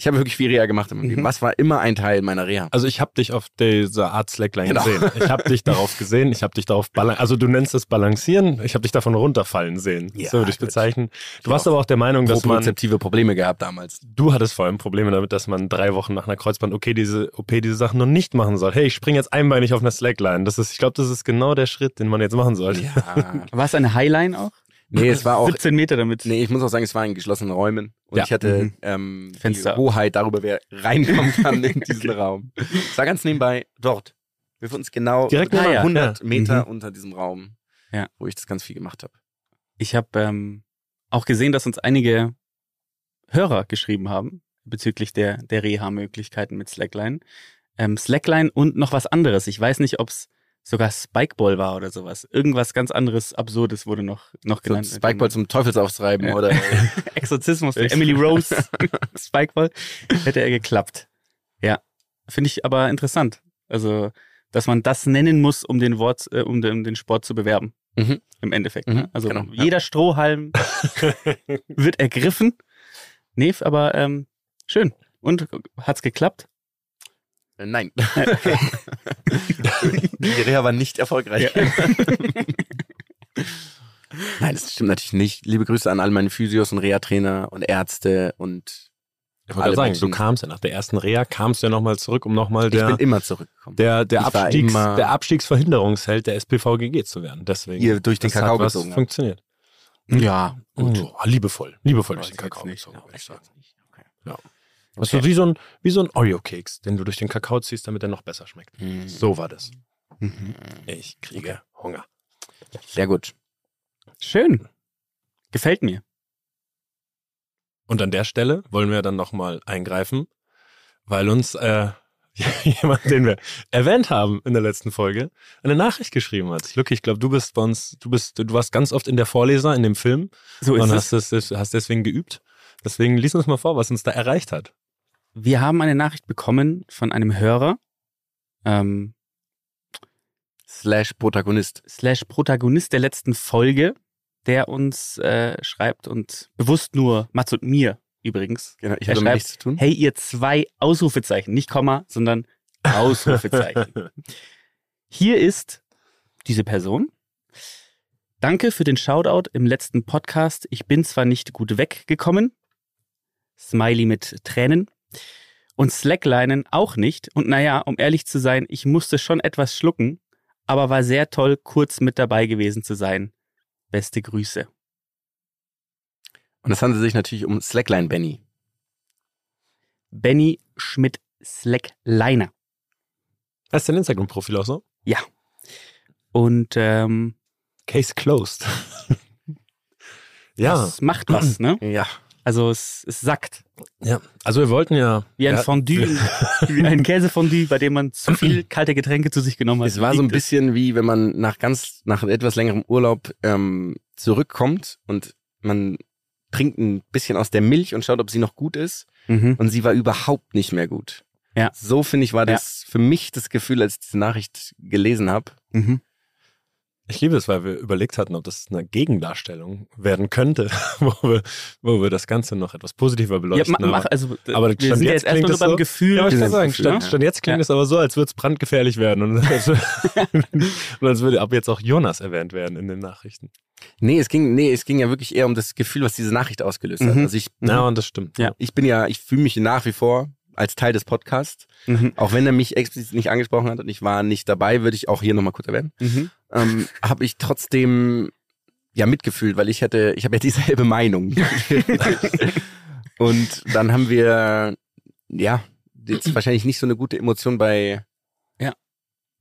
Ich habe wirklich viel Reha gemacht im Leben. Mhm. Was war immer ein Teil meiner Reha? Also ich habe dich auf dieser Art Slackline Genau. gesehen. Ich habe dich darauf gesehen. Ich habe dich darauf balancieren. Also du nennst es balancieren. Ich habe dich davon runterfallen sehen. Ja, so würde ich bezeichnen. Du warst aber auch der Meinung, dass man Propriozeptive Probleme gehabt damals. Du hattest vor allem Probleme damit, dass man drei Wochen nach einer Kreuzband okay diese OP diese Sachen noch nicht machen soll. Hey, ich springe jetzt einbeinig auf einer Slackline. Das ist, ich glaube, das ist genau der Schritt, den man jetzt machen sollte. Ja. War es eine Highline auch? Nee, es war auch. 17 Meter damit. Nee, ich muss auch sagen, es war in geschlossenen Räumen. Und Ja. ich hatte Mhm. ähm, Fenster. die Hoheit darüber, wer reinkommen kann in diesen Raum. Es war ganz nebenbei dort. Wir befinden uns genau Direkt Ah, ja. 100 Ja. Meter Mhm. unter diesem Raum, Ja. wo ich das ganz viel gemacht habe. Ich habe ähm, auch gesehen, dass uns einige Hörer geschrieben haben bezüglich der, der Reha-Möglichkeiten mit Slackline. Ähm, Slackline und noch was anderes. Ich weiß nicht, ob es sogar Spikeball war oder sowas. Irgendwas ganz anderes, Absurdes wurde noch, noch So genannt. Spikeball zum Teufelsaufstreiben Ja. oder Exorzismus für Emily Rose Spikeball hätte er geklappt. Ja, finde ich aber interessant. Also, dass man das nennen muss, um den Wort, äh, um, den, um den Sport zu bewerben. Mhm. Im Endeffekt. Mhm, Ne? Also genau, ja. jeder Strohhalm wird ergriffen. Nee, aber ähm, schön. Und hat's geklappt? Äh, Nein. Die Reha war nicht erfolgreich. Nein, das stimmt natürlich nicht. Liebe Grüße an all meine Physios und Reha-Trainer und Ärzte und Ich wollte sagen, Menschen. du kamst ja nach der ersten Reha, kamst ja nochmal zurück, um nochmal ich der, bin immer zurückgekommen. der, der, ich Abstiegs, immer- der Abstiegsverhinderungsheld der SPVGG zu werden. Deswegen. Ihr durch den das Kakao hat was gezogen funktioniert. Ja, Gut. Oh, liebevoll. Liebevoll durch den ich Kakao gezogen, würde ich sagen. Okay. Ja. Das ist wie so ein, wie so ein Oreo-Keks, den du durch den Kakao ziehst, damit er noch besser schmeckt. Mhm. So war das. Mhm. Ich kriege Hunger. Sehr gut. Schön. Gefällt mir. Und an der Stelle wollen wir dann nochmal eingreifen, weil uns äh, jemand, den wir erwähnt haben in der letzten Folge, eine Nachricht geschrieben hat. Lucky, ich glaube, du bist bei uns, du bist, du warst ganz oft in der Vorleser in dem Film So ist und es. hast, das, hast deswegen geübt. Deswegen lies uns mal vor, was uns da erreicht hat. Wir haben eine Nachricht bekommen von einem Hörer, ähm, Slash Protagonist. slash Protagonist der letzten Folge, der uns äh, schreibt und bewusst nur Mats und mir übrigens. Genau, ich habe nichts zu tun. Hey, ihr zwei Ausrufezeichen, nicht Komma, sondern Ausrufezeichen. Hier ist diese Person. Danke für den Shoutout im letzten Podcast. Ich bin zwar nicht gut weggekommen, Smiley mit Tränen, und Slacklinen auch nicht. Und naja, um ehrlich zu sein, ich musste schon etwas schlucken, aber war sehr toll, kurz mit dabei gewesen zu sein. Beste Grüße. Und es handelt sich natürlich um Slackline Benny. Benny Schmidt Slackliner. Hast du dein Instagram-Profil auch so? Und ähm, Case closed. ja, das macht was, ne? Ja. Also es, es sackt. ja. Also wir wollten ja. Wie ein ja, Fondue, wie ein Käsefondue, bei dem man zu viel kalte Getränke zu sich genommen hat. Es war so ein bisschen wie, wenn man nach ganz, nach etwas längerem Urlaub ähm, zurückkommt und man trinkt ein bisschen aus der Milch und schaut, ob sie noch gut ist. Mhm. Und sie war überhaupt nicht mehr gut. Ja. So finde ich, war Ja. das für mich das Gefühl, als ich diese Nachricht gelesen habe. Mhm. Ich liebe es, weil wir überlegt hatten, ob das eine Gegendarstellung werden könnte, wo wir, wo wir das Ganze noch etwas positiver Ja, beleuchten. ma, mach, aber, also aber wir Stand sind ja jetzt jetzt klingt es so- Gefühl. ja, aber ich kann sagen, stand, stand jetzt klingt Ja. es aber so, als würde es brandgefährlich werden und als, und als würde ab jetzt auch Jonas erwähnt werden in den Nachrichten. Nee, es ging, nee, es ging ja wirklich eher um das Gefühl, was diese Nachricht ausgelöst hat. Mhm. Also ich, Ja, und das stimmt. Ja. ich bin ja, ich fühle mich nach wie vor als Teil des Podcasts. Mhm. Auch wenn er mich explizit nicht angesprochen hat und ich war nicht dabei, würde ich auch hier nochmal kurz erwähnen. Mhm. ähm, habe ich trotzdem ja mitgefühlt, weil ich hätte, ich habe ja dieselbe Meinung. und dann haben wir ja jetzt wahrscheinlich nicht so eine gute Emotion bei Ja.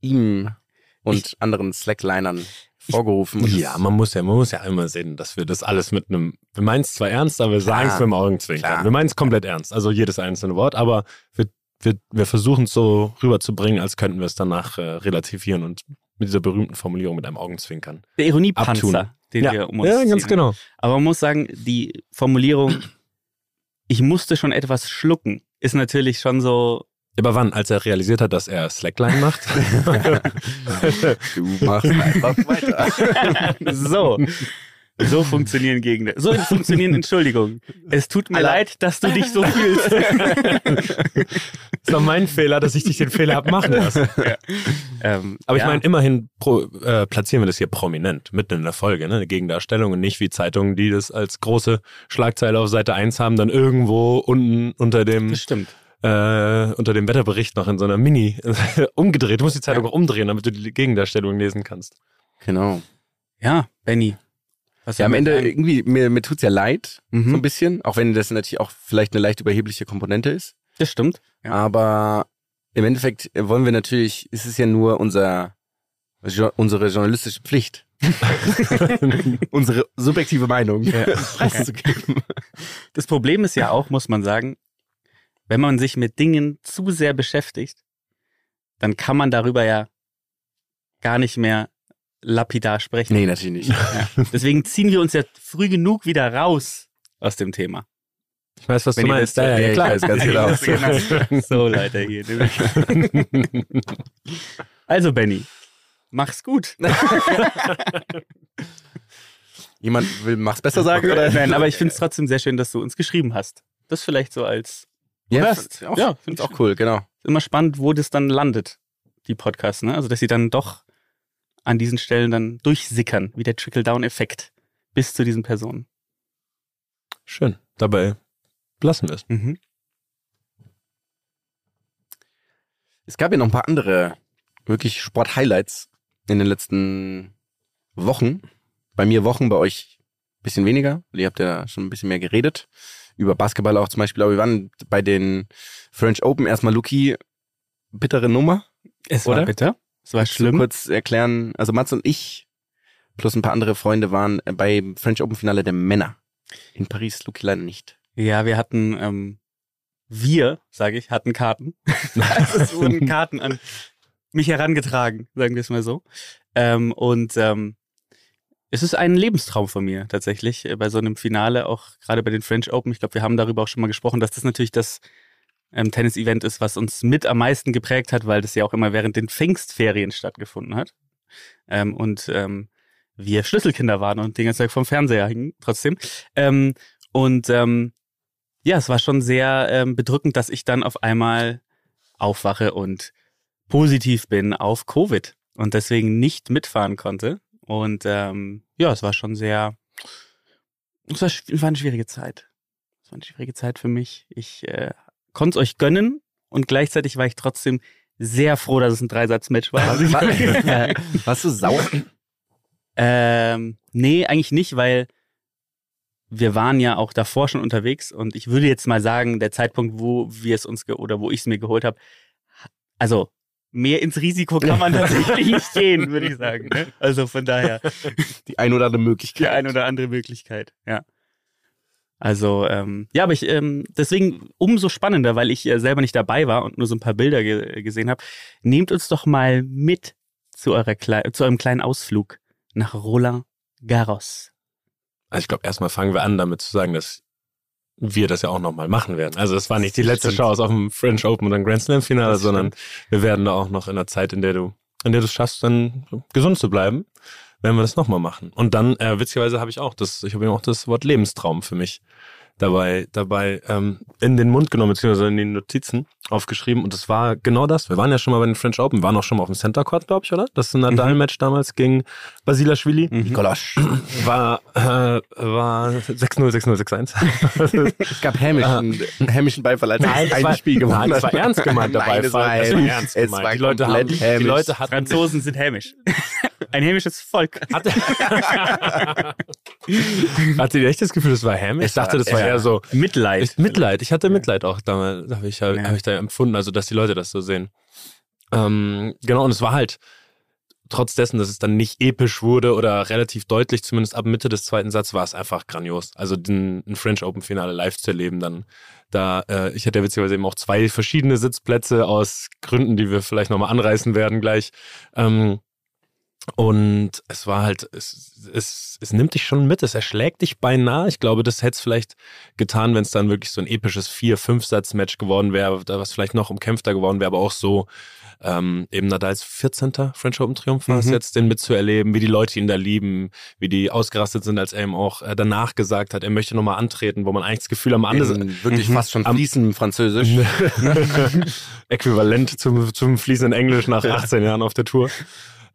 ihm und anderen Slacklinern vorgerufen. Und Ja, man muss ja, man muss ja immer sehen, dass wir das alles mit einem, wir meinen es zwar ernst, aber wir sagen es mit dem Augenzwinkern. Klar. Wir meinen es komplett ernst, also jedes einzelne Wort, aber wir, wir, wir versuchen es so rüberzubringen, als könnten wir es danach äh, relativieren und mit dieser berühmten Formulierung mit einem Augenzwinkern. Der Ironiepanzer, Abtun. den ja, wir um uns ja, ganz ziehen. genau. Aber man muss sagen, die Formulierung, ich musste schon etwas schlucken, ist natürlich schon so, Aber wann? Als er realisiert hat, dass er Slackline macht? du machst einfach weiter. so. So funktionieren Gegner. So funktionieren Entschuldigung. Es tut mir Alter. leid, dass du dich so fühlst. ist doch mein Fehler, dass ich dich den Fehler hab machen lassen. ähm, Aber ich ja. meine, immerhin pro, äh, platzieren wir das hier prominent, mitten in der Folge, ne? eine Gegendarstellung und nicht wie Zeitungen, die das als große Schlagzeile auf Seite 1 haben, dann irgendwo unten unter dem, das stimmt. Äh, unter dem Wetterbericht noch in so einer Mini umgedreht. Du musst die Zeitung auch umdrehen, damit du die Gegendarstellung lesen kannst. Genau. Ja, Benny. Was Ja, am Ende sagen? irgendwie, mir, mir tut's ja leid, Mhm. so ein bisschen, auch wenn das natürlich auch vielleicht eine leicht überhebliche Komponente ist. Das stimmt. Ja. Aber im Endeffekt wollen wir natürlich, ist es ja nur unser, jo unsere journalistische Pflicht, unsere subjektive Meinung preiszugeben. Das Problem ist ja auch, muss man sagen, wenn man sich mit Dingen zu sehr beschäftigt, dann kann man darüber ja gar nicht mehr lapidar sprechen. Nee, natürlich nicht. Ja. Deswegen ziehen wir uns ja früh genug wieder raus aus dem Thema. Ich weiß, was Wenn du meinst. das- Ja, ja, ja, klar. ich weiß ganz genau. so, Leute, hier. Also, Benny, mach's gut. Jemand will, mach's besser sagen, oder? Nein, aber ich finde es trotzdem sehr schön, dass du uns geschrieben hast. Das vielleicht so als Ja, Rest. f- auch, Ja, ja find finde ich ich auch cool, genau. immer spannend, wo das dann landet, die Podcasts, ne? Also, dass sie dann doch an diesen Stellen dann durchsickern, wie der Trickle-Down-Effekt bis zu diesen Personen. Schön. Dabei lassen wir es. Mhm. Es gab ja noch ein paar andere wirklich Sport-Highlights in den letzten Wochen. Bei mir Wochen, bei euch ein bisschen weniger. Ihr habt ja schon ein bisschen mehr geredet. Über Basketball auch zum Beispiel. Aber wir waren bei den French Open erstmal Luki. Bittere Nummer. Es Oder? war bitter. Es war schlimm. kurz erklären. Also Mats und ich plus ein paar andere Freunde waren beim French Open Finale der Männer. In Paris, Luki leider nicht. Ja, wir hatten, ähm, wir, sage ich, hatten Karten. also es wurden Karten an mich herangetragen, sagen wir es mal so. Ähm, und ähm, es ist ein Lebenstraum von mir tatsächlich, äh, bei so einem Finale, auch gerade bei den French Open. Ich glaube, wir haben darüber auch schon mal gesprochen, dass das natürlich das ähm, Tennis-Event ist, was uns mit am meisten geprägt hat, weil das ja auch immer während den Pfingstferien stattgefunden hat. Ähm, und ähm, wir Schlüsselkinder waren und den ganzen Tag vom Fernseher hingen, trotzdem. Ähm, und ähm, ja, es war schon sehr ähm, bedrückend, dass ich dann auf einmal aufwache und positiv bin auf Covid und deswegen nicht mitfahren konnte. Und ähm, ja, es war schon sehr, es war, schw- war eine schwierige Zeit. Es war eine schwierige Zeit für mich. Ich äh, konnte es euch gönnen und gleichzeitig war ich trotzdem sehr froh, dass es ein Dreisatzmatch war. Ich- War- Warst du sauer? ähm, nee, eigentlich nicht, weil wir waren ja auch davor schon unterwegs und ich würde jetzt mal sagen, der Zeitpunkt, wo wir es uns oder wo ich es mir geholt habe, also mehr ins Risiko kann man tatsächlich nicht gehen, würde ich sagen. Ne? Also von daher Die ein oder andere Möglichkeit. die ein oder andere Möglichkeit, ja. Also, ähm, ja, aber ich, ähm, deswegen umso spannender, weil ich äh, selber nicht dabei war und nur so ein paar Bilder ge gesehen habe. Nehmt uns doch mal mit zu, eurer Klei zu eurem kleinen Ausflug nach Roland Garros. Also ich glaube, erstmal fangen wir an, damit zu sagen, dass wir das ja auch nochmal machen werden. Also es war nicht die letzte Stimmt. Chance auf dem French Open oder ein Grand Slam Finale, Das sondern wir werden da auch noch in der Zeit, in der du, in der du es schaffst, dann gesund zu bleiben, werden wir das nochmal machen. Und dann, äh, witzigerweise habe ich auch das, ich habe eben auch das Wort Lebenstraum für mich dabei, dabei ähm, in den Mund genommen, beziehungsweise in den Notizen aufgeschrieben. Und das war genau das. Wir waren ja schon mal bei den French Open, waren auch schon mal auf dem Center Court, glaube ich, oder? Das Nadal-Match damals gegen Basilashvili. Nikolasch. War, äh, war 6-0, 6-0, 6-1. Es gab hämischen, hämischen Beifall, als Nein, es ein war- Spiel gewonnen nein, das war ernst gemeint, der Nein, das war, Das war ernst es gemeint. war Die Leute haben- die. Leute hatten- Franzosen sind hämisch. Ein hämisches Volk. Hatte, hatte ihr echt das Gefühl, das war Ham? Ich dachte, das war eher so Mitleid. ist Mitleid. Ich hatte Mitleid auch damals, habe ich, hab, Ja. hab ich da empfunden, also dass die Leute das so sehen. Ähm, genau, und es war halt trotz dessen, dass es dann nicht episch wurde oder relativ deutlich, zumindest ab Mitte des zweiten Satzes, war es einfach grandios. Also den, ein French Open Finale live zu erleben, dann da, äh, ich hatte ja witzigerweise eben auch zwei verschiedene Sitzplätze aus Gründen, die wir vielleicht nochmal anreißen werden gleich. Ähm, und es war halt, es, es, es nimmt dich schon mit, es erschlägt dich beinahe. Ich glaube, das hätte es vielleicht getan, wenn es dann wirklich so ein episches Vier-, Fünf-Satz-Match geworden wäre, was vielleicht noch umkämpfter geworden wäre, aber auch so ähm, eben Nadals 14. French Open Triumph war es Mhm. jetzt, den mitzuerleben, wie die Leute ihn da lieben, wie die ausgerastet sind, als er ihm auch äh, danach gesagt hat, er möchte nochmal antreten, wo man eigentlich das Gefühl am anderen In wirklich Mhm. fast schon Am- fließend Französisch. Äquivalent zum, zum fließenden Englisch nach 18 Jahren auf der Tour.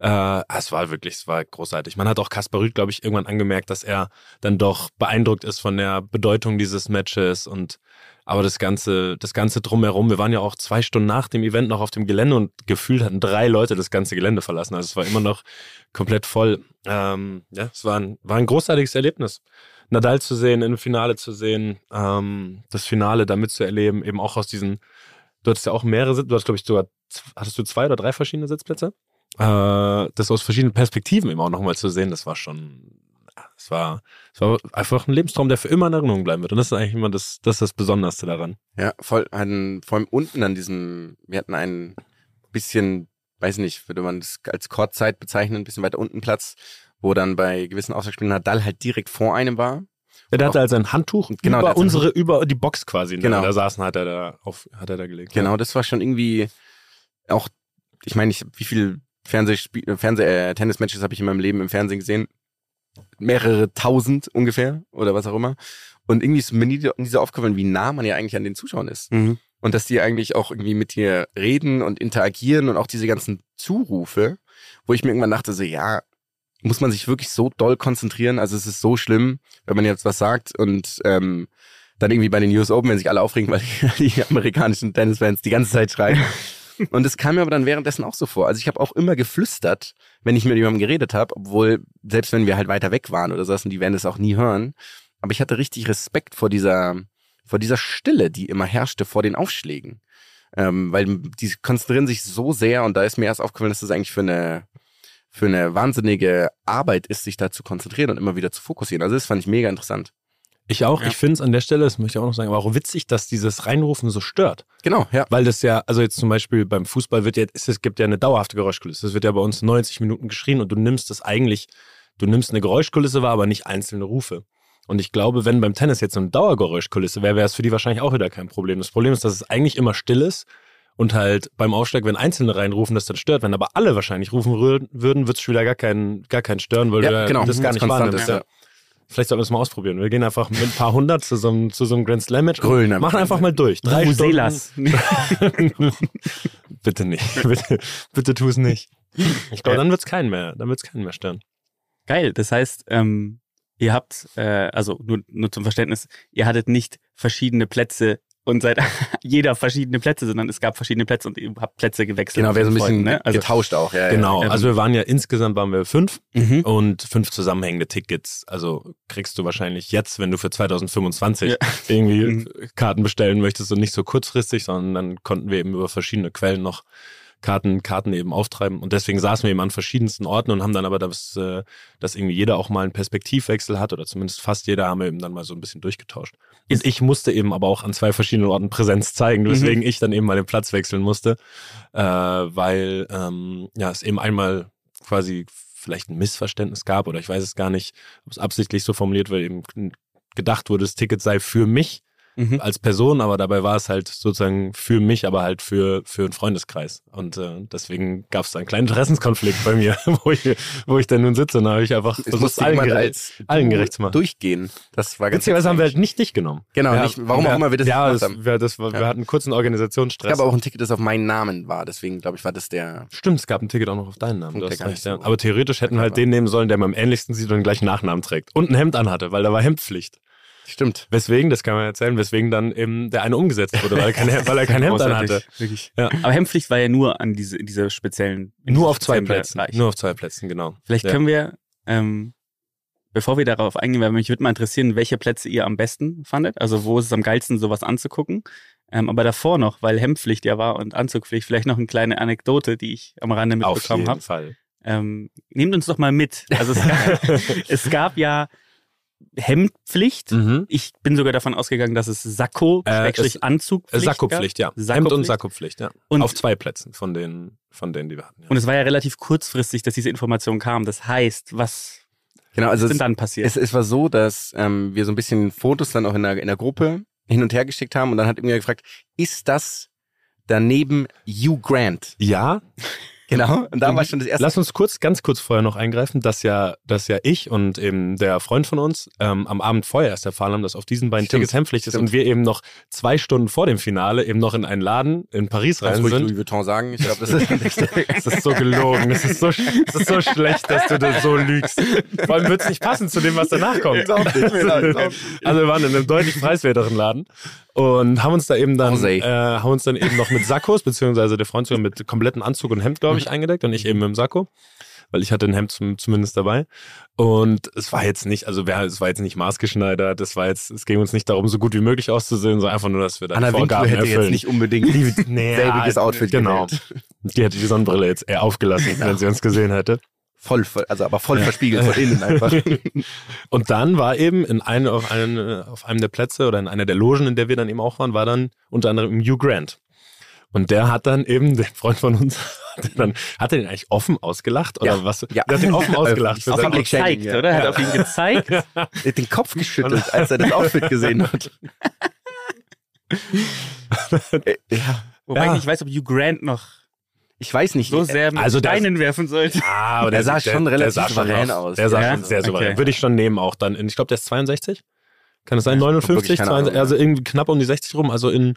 Äh, es war wirklich, es war großartig. Man hat auch Kaspar Rüth, glaube ich, irgendwann angemerkt, dass er dann doch beeindruckt ist von der Bedeutung dieses Matches und aber das ganze, das ganze drumherum. Wir waren ja auch zwei Stunden nach dem Event noch auf dem Gelände und gefühlt hatten drei Leute das ganze Gelände verlassen. Also es war immer noch komplett voll. Ähm, ja, es war ein, war ein großartiges Erlebnis. Nadal zu sehen, im Finale zu sehen, ähm, das Finale da mitzuerleben, eben auch aus diesen Du hattest ja auch mehrere du hast, glaube ich, sogar, hattest du zwei oder drei verschiedene Sitzplätze? Äh, das aus verschiedenen Perspektiven eben auch nochmal zu sehen, das war schon, ja, es war, es war einfach ein Lebenstraum, der für immer in Erinnerung bleiben wird. Und das ist eigentlich immer das, das, ist das Besonderste daran. Ja, voll, hatten, vor allem unten an diesem, wir hatten ein bisschen, weiß nicht, würde man das als Courtzeit bezeichnen, ein bisschen weiter unten Platz, wo dann bei gewissen Auswärtsspielen Nadal halt direkt vor einem war. Ja, der hatte also ein Handtuch Genau, über unsere, über die Box quasi, der Genau. da saßen, hat er da auf, hat er da gelegt. Genau, das war schon irgendwie auch, ich meine, ich, wie viel Fernsehspiel, Fernseh, äh, Tennismatches habe ich in meinem Leben im Fernsehen gesehen? Mehrere tausend ungefähr oder was auch immer. Und irgendwie ist mir nie, nie so aufgefallen, wie nah man ja eigentlich an den Zuschauern ist. Mhm. Und dass die eigentlich auch irgendwie mit dir reden und interagieren und auch diese ganzen Zurufe, wo ich mir irgendwann dachte, so, ja, muss man sich wirklich so doll konzentrieren? Also es ist so schlimm, wenn man jetzt was sagt und ähm, dann irgendwie bei den US Open, wenn sich alle aufregen, weil die, die amerikanischen Tennisfans die ganze Zeit schreien. Und es kam mir aber dann währenddessen auch so vor. Also ich habe auch immer geflüstert, wenn ich mit jemandem geredet habe, obwohl, selbst wenn wir halt weiter weg waren oder sowas, und die werden es auch nie hören. Aber ich hatte richtig Respekt vor dieser, vor dieser Stille, die immer herrschte vor den Aufschlägen. Ähm, weil die konzentrieren sich so sehr und da ist mir erst aufgefallen, dass das eigentlich für eine, für eine wahnsinnige Arbeit ist, sich da zu konzentrieren und immer wieder zu fokussieren. Also das fand ich mega interessant. Ich auch, Ja. ich finde es an der Stelle, das möchte ich auch noch sagen, aber auch witzig, dass dieses Reinrufen so stört. Genau, ja. Weil das ja, also jetzt zum Beispiel beim Fußball wird ja, es, es gibt ja eine dauerhafte Geräuschkulisse. Es wird ja bei uns 90 Minuten geschrien und du nimmst das eigentlich, du nimmst eine Geräuschkulisse wahr, aber nicht einzelne Rufe. Und ich glaube, wenn beim Tennis jetzt so eine Dauergeräuschkulisse wäre, wäre es für die wahrscheinlich auch wieder kein Problem. Das Problem ist, dass es eigentlich immer still ist und halt beim Aufschlag, wenn Einzelne reinrufen, das dann stört. Wenn aber alle wahrscheinlich rufen würden, wird es schon wieder gar keinen gar keinen stören, weil Ja, du genau. das gar nicht wahrnimmst. ist, Ja. Vielleicht sollten wir es mal ausprobieren. Wir gehen einfach mit ein paar hundert zu so einem, zu so einem Grand Slam Match. und Grölen einfach. Machen einfach mal durch. Drei Vuvuzelas. bitte nicht. Bitte, bitte tu es nicht. Ich glaube, dann wird es keinen mehr. Dann wird es keinen mehr stören. Geil, das heißt, ähm, ihr habt, äh, also nur, nur zum Verständnis, ihr hattet nicht verschiedene Plätze und seid jeder verschiedene Plätze, sondern es gab verschiedene Plätze und ihr habt Plätze gewechselt. Genau, wir sind ein mit bisschen ne? Also, getauscht auch. Ja, Genau. ähm, Also wir waren ja insgesamt waren wir fünf mhm. und fünf zusammenhängende Tickets. Also kriegst du wahrscheinlich jetzt, wenn du für 2025 Ja. irgendwie Mhm. Karten bestellen möchtest und nicht so kurzfristig, sondern dann konnten wir eben über verschiedene Quellen noch Karten, Karten eben auftreiben. Und deswegen saßen wir eben an verschiedensten Orten und haben dann aber das, äh, dass irgendwie jeder auch mal einen Perspektivwechsel hat oder zumindest fast jeder haben wir eben dann mal so ein bisschen durchgetauscht. Und ich musste eben aber auch an zwei verschiedenen Orten Präsenz zeigen, weswegen ich dann eben mal den Platz wechseln musste, äh, weil ähm, ja es eben einmal quasi vielleicht ein Missverständnis gab oder ich weiß es gar nicht, ob es absichtlich so formuliert wird, eben gedacht wurde, das Ticket sei für mich Mhm. als Person, aber dabei war es halt sozusagen für mich, aber halt für, für einen Freundeskreis. Und äh, deswegen gab es da einen kleinen Interessenskonflikt bei mir, wo ich, wo ich dann nun sitze und da habe ich einfach Es versucht, allen, als allen gerecht zu machen. durchgehen. Das war ganz Witzigerweise haben wir halt nicht dich genommen. Genau, Ja, nicht, warum auch wir- immer wir das ja, gemacht das, haben. wir, das wir Ja. hatten einen kurzen Es Organisationsstress. gab auch ein Ticket, das auf meinen Namen war. Deswegen, glaube ich, war das der. Stimmt, es gab ein Ticket auch noch auf deinen Namen. Recht, nicht ja. so- Aber theoretisch hätten wir halt den nehmen sollen, der mir am ähnlichsten sieht und den gleichen Nachnamen trägt. Und ein Hemd anhatte, weil da war Hemdpflicht. Stimmt. Weswegen, das kann man erzählen, weswegen dann eben der eine umgesetzt wurde, weil er kein, weil er kein Hemd dann hatte. Wirklich. Ja. Aber Hemdpflicht war ja nur an diese, dieser speziellen. Nur auf zwei Plätzen. Bereich. Nur auf zwei Plätzen, genau. Vielleicht Ja. können wir, ähm, bevor wir darauf eingehen, weil mich würde mal interessieren, welche Plätze ihr am besten fandet. Also wo ist es am geilsten, sowas anzugucken. Ähm, aber davor noch, weil Hemdpflicht ja war und Anzugpflicht, vielleicht noch eine kleine Anekdote, die ich am Rande Auf mitbekommen jeden habe. Fall. Ähm, nehmt uns doch mal mit. Also es gab, es gab ja Hemdpflicht. Mhm. Ich bin sogar davon ausgegangen, dass es Sakko, Äh, Anzugpflicht Sakkopflicht, ja. Sakkopflicht? Hemd und Sakkopflicht, ja. Und- auf zwei Plätzen von denen, von denen, die wir hatten. Ja. Und es war ja relativ kurzfristig, dass diese Information kam. Das heißt, was Genau, also ist denn es, dann passiert? es, es war so, dass ähm, wir so ein bisschen Fotos dann auch in der, in der Gruppe hin und her geschickt haben und dann hat irgendwer gefragt, ist das daneben Hugh Grant? ja, Genau. Und da war schon das erste. Lass uns kurz, ganz kurz vorher noch eingreifen, dass ja, dass ja ich und eben der Freund von uns ähm, am Abend vorher erst erfahren haben, dass auf diesen beiden Tickets Hemdpflicht ist und wir eben noch zwei Stunden vor dem Finale eben noch in einen Laden in Paris rein sind. Louis Vuitton sagen. Ich glaube, das ist Es ist so gelogen. Es ist so, es ist so schlecht, dass du das so lügst. Vor allem wird es nicht passen zu dem, was danach kommt. Also wir waren in einem deutlich preiswerteren Laden und haben uns da eben dann, äh, haben uns dann eben noch mit Sakkos, beziehungsweise der Freund sogar mit kompletten Anzug und Hemd, glaube ich, eingedeckt und ich eben mit dem Sakko. Weil ich hatte ein Hemd zum, zumindest dabei. Und es war jetzt nicht, also es war jetzt nicht maßgeschneidert, das war jetzt, es ging uns nicht darum, so gut wie möglich auszusehen, sondern einfach nur, dass wir da Anna Vorgaben hätte erfüllen. jetzt nicht unbedingt Nee, selbiges ja, Outfit Genau. gewählt. Die hätte die Sonnenbrille jetzt eher aufgelassen, wenn sie uns gesehen hätte. Voll, also aber voll verspiegelt von innen einfach. Und dann war eben in einem, auf, einem, auf einem der Plätze oder in einer der Logen, in der wir dann eben auch waren, war dann unter anderem Hugh Grant. Und der hat dann eben, der Freund von uns, hat, dann, hat er den eigentlich offen ausgelacht? Oder Ja. was? Ja. Der hat den offen ausgelacht. für Auf sein- Public Shaming, gezeigt, ja. oder? Hat Ja. auf ihn gezeigt. Er hat den Kopf geschüttelt, als er das Outfit gesehen hat. Äh, ja, Wobei Ja. ich nicht weiß, ob Hugh Grant noch ich weiß nicht. so sehr mit Also der- Steinen werfen sollte. Ah, aber Der sah schon relativ souverän aus. aus. Der sah Ja? schon sehr souverän. Okay. Würde ich schon nehmen auch dann. In, ich glaube, der ist 62. Kann es sein? Ja, 59, wirklich keine 62, Ahnung, also irgendwie knapp um die 60 rum. Also in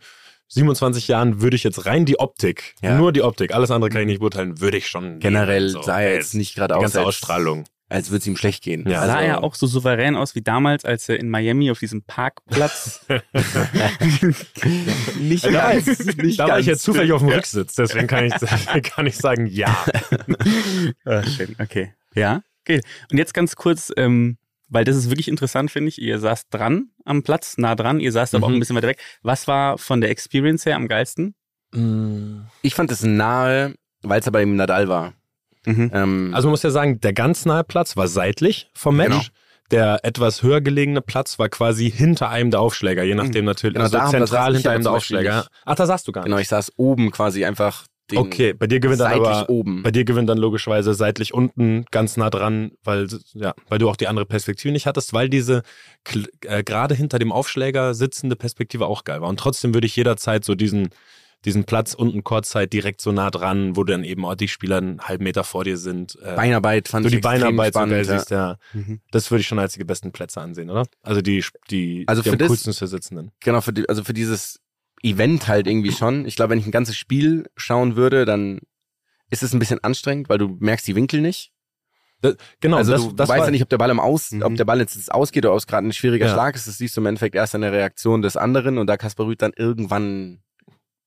27 Jahren würde ich jetzt rein die Optik, Ja. nur die Optik, alles andere kann ich nicht beurteilen, würde ich schon Generell. So, sah er jetzt nicht gerade aus, ganze als, Ausstrahlung. als würde es ihm schlecht gehen. Ja. sah also, er auch so souverän aus wie damals, als er in Miami auf diesem Parkplatz. nicht Da war ganz. ich, nicht da war ich ganz. jetzt zufällig auf dem Rücksitz, deswegen kann ich, kann ich sagen, ja. ah, schön, okay. Ja, okay. Und jetzt ganz kurz, ähm, weil das ist wirklich interessant, finde ich. Ihr saßt dran am Platz, nah dran, ihr saßt aber auch Mhm. ein bisschen weiter weg. Was war von der Experience her am geilsten? Ich fand es nahe, weil es aber im Nadal war. Mhm. Ähm, Also man muss ja sagen, der ganz nahe Platz war seitlich vom Match. Genau. Der etwas höher gelegene Platz war quasi hinter einem der Aufschläger, je nachdem natürlich. Genau, also da zentral hinter einem der Aufschläger. Ach, da saßt du gar nicht. genau, ich saß oben quasi einfach den Okay, bei dir gewinnt dann seitlich aber oben. bei dir gewinnt dann logischerweise seitlich unten ganz nah dran, weil ja, weil du auch die andere Perspektive nicht hattest, weil diese äh, gerade hinter dem Aufschläger sitzende Perspektive auch geil war. Und trotzdem würde ich jederzeit so diesen diesen Platz unten Kurzzeit direkt so nah dran, wo dann eben auch die Spieler einen halben Meter vor dir sind. Äh, Beinarbeit fand du ich die Beinarbeit so spannend. geil ja. siehst, ja. Mhm. Das würde ich schon als die besten Plätze ansehen, oder? Also die, die, Also die für am das- coolsten zu sitzenden. Genau, für die, also für dieses Event halt irgendwie schon. Ich glaube, wenn ich ein ganzes Spiel schauen würde, dann ist es ein bisschen anstrengend, weil du merkst die Winkel nicht. Genau, also das, du das weißt ja nicht, ob der Ball im Aus, Mhm. ob der Ball jetzt ausgeht oder ob es gerade ein schwieriger Ja. Schlag ist. Das siehst du im Endeffekt erst an der Reaktion des anderen und da Kaspar Rüth dann irgendwann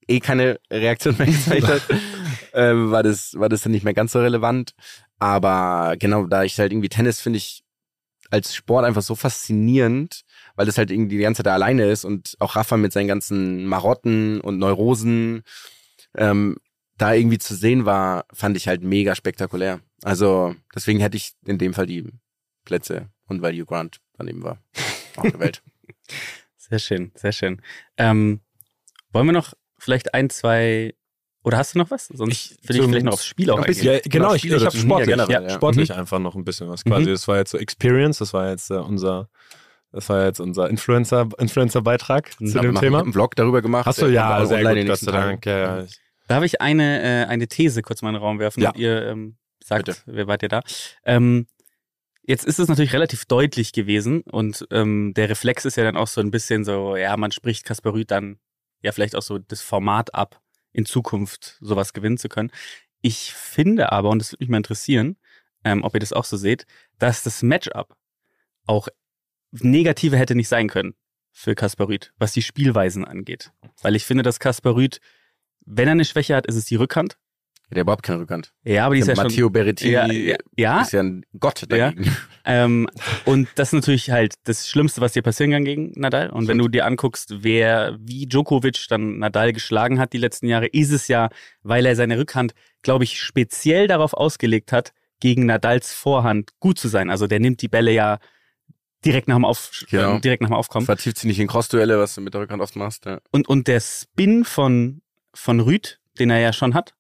eh keine Reaktion mehr gezeigt hat, äh, war das war das dann nicht mehr ganz so relevant. Aber genau, da ich halt irgendwie Tennis finde ich als Sport einfach so faszinierend, weil das halt irgendwie die ganze Zeit da alleine ist und auch Rafa mit seinen ganzen Marotten und Neurosen ähm, da irgendwie zu sehen war, fand ich halt mega spektakulär. Also deswegen hätte ich in dem Fall die Plätze und weil Hugh Grant daneben war. Auch der Welt. Sehr schön, sehr schön. Ähm, wollen wir noch vielleicht ein, zwei oder hast du noch was? Sonst Ich- will ich vielleicht noch aufs Spiel auch ein bisschen. eingehen. Ja, genau, ich, Spiele ich oder habe sportlich, generell, ja, ja. sportlich einfach noch ein bisschen was quasi. Mhm. Das war jetzt so Experience, das war jetzt äh, unser, das war jetzt unser Influencer, Influencer-Beitrag zu Ich dem Thema. einen Vlog darüber gemacht. Hast du ja, sehr gut, Gott sei Dank. Ja, ja. Darf ich eine, äh, eine These kurz mal in den Raum werfen Ja. und ihr ähm, sagt, Bitte. wer wart ihr da? Ähm, jetzt ist es natürlich relativ deutlich gewesen und ähm, der Reflex ist ja dann auch so ein bisschen so, ja, man spricht Kaspar Rüth dann ja vielleicht auch so das Format ab, in Zukunft sowas gewinnen zu können. Ich finde aber, und das würde mich mal interessieren, ähm, ob ihr das auch so seht, dass das Matchup auch negativer hätte nicht sein können für Kaspar Rüth, was die Spielweisen angeht. Weil ich finde, dass Kaspar Rüth, wenn er eine Schwäche hat, ist es die Rückhand. Der hat überhaupt keine Rückhand. Ja, aber die ist ja schon... Matteo Berrettini Ja, ja, ja. ist ja ein Gott dagegen. Ähm, und das ist natürlich halt das Schlimmste, was dir passieren kann gegen Nadal. Und wenn du dir anguckst, wer wie Djokovic dann Nadal geschlagen hat die letzten Jahre, ist es ja, weil er seine Rückhand, glaube ich, speziell darauf ausgelegt hat, gegen Nadals Vorhand gut zu sein. Also der nimmt die Bälle ja direkt nach dem, Auf, Genau. äh, direkt nach dem Aufkommen. Vertieft sie nicht in Crossduelle, was du mit der Rückhand oft machst. Ja. Und, und der Spin von, von Rüd, den er ja schon hat,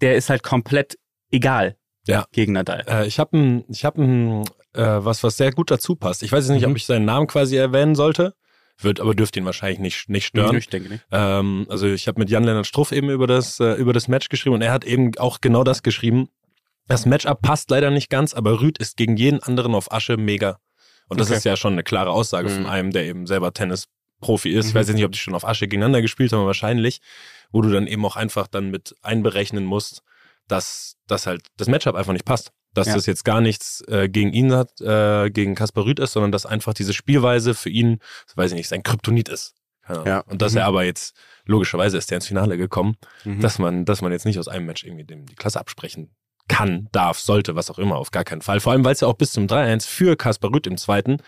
der ist halt komplett egal Ja. gegen Nadal. Äh, ich habe ein, ich hab ein, äh, was, was sehr gut dazu passt. Ich weiß jetzt nicht, Mhm. ob ich seinen Namen quasi erwähnen sollte. Wird, aber dürfte ihn wahrscheinlich nicht, nicht stören. Ich denke nicht. Ähm, also ich habe mit Jan-Lennart Struff eben über das, äh, über das Match geschrieben und er hat eben auch genau das geschrieben. Das Matchup passt leider nicht ganz, aber Rüd ist gegen jeden anderen auf Asche mega. Und das Okay. ist ja schon eine klare Aussage von Mhm. einem, der eben selber Tennisprofi ist. Ich Mhm. weiß jetzt nicht, ob die schon auf Asche gegeneinander gespielt haben, aber wahrscheinlich, wo du dann eben auch einfach dann mit einberechnen musst, dass das halt das Matchup einfach nicht passt. Dass Ja. das jetzt gar nichts äh, gegen ihn hat, äh, gegen Kaspar Rüd ist, sondern dass einfach diese Spielweise für ihn, weiß ich nicht, sein Kryptonit ist. Ja. Und dass Mhm. er aber jetzt, logischerweise ist er ins Finale gekommen, Mhm. dass man, dass man jetzt nicht aus einem Match irgendwie dem die Klasse absprechen kann, darf, sollte, was auch immer, auf gar keinen Fall. Vor allem, weil es ja auch bis zum 3-1 für Kaspar Rüth im zweiten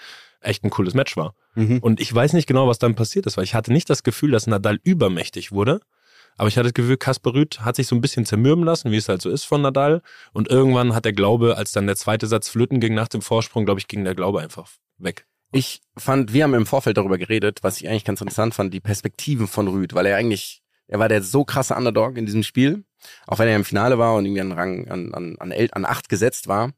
echt ein cooles Match war. Mhm. Und ich weiß nicht genau, was dann passiert ist, weil ich hatte nicht das Gefühl, dass Nadal übermächtig wurde. Aber ich hatte das Gefühl, Kaspar Rüth hat sich so ein bisschen zermürben lassen, wie es halt so ist von Nadal. Und irgendwann hat der Glaube, als dann der zweite Satz flöten ging nach dem Vorsprung, glaube ich, ging der Glaube einfach weg. Ich fand, wir haben im Vorfeld darüber geredet, was ich eigentlich ganz interessant fand, die Perspektiven von Rüd, weil er eigentlich, er war der so krasse Underdog in diesem Spiel, auch wenn er im Finale war und irgendwie an Rang an, an, an, El- an acht gesetzt war.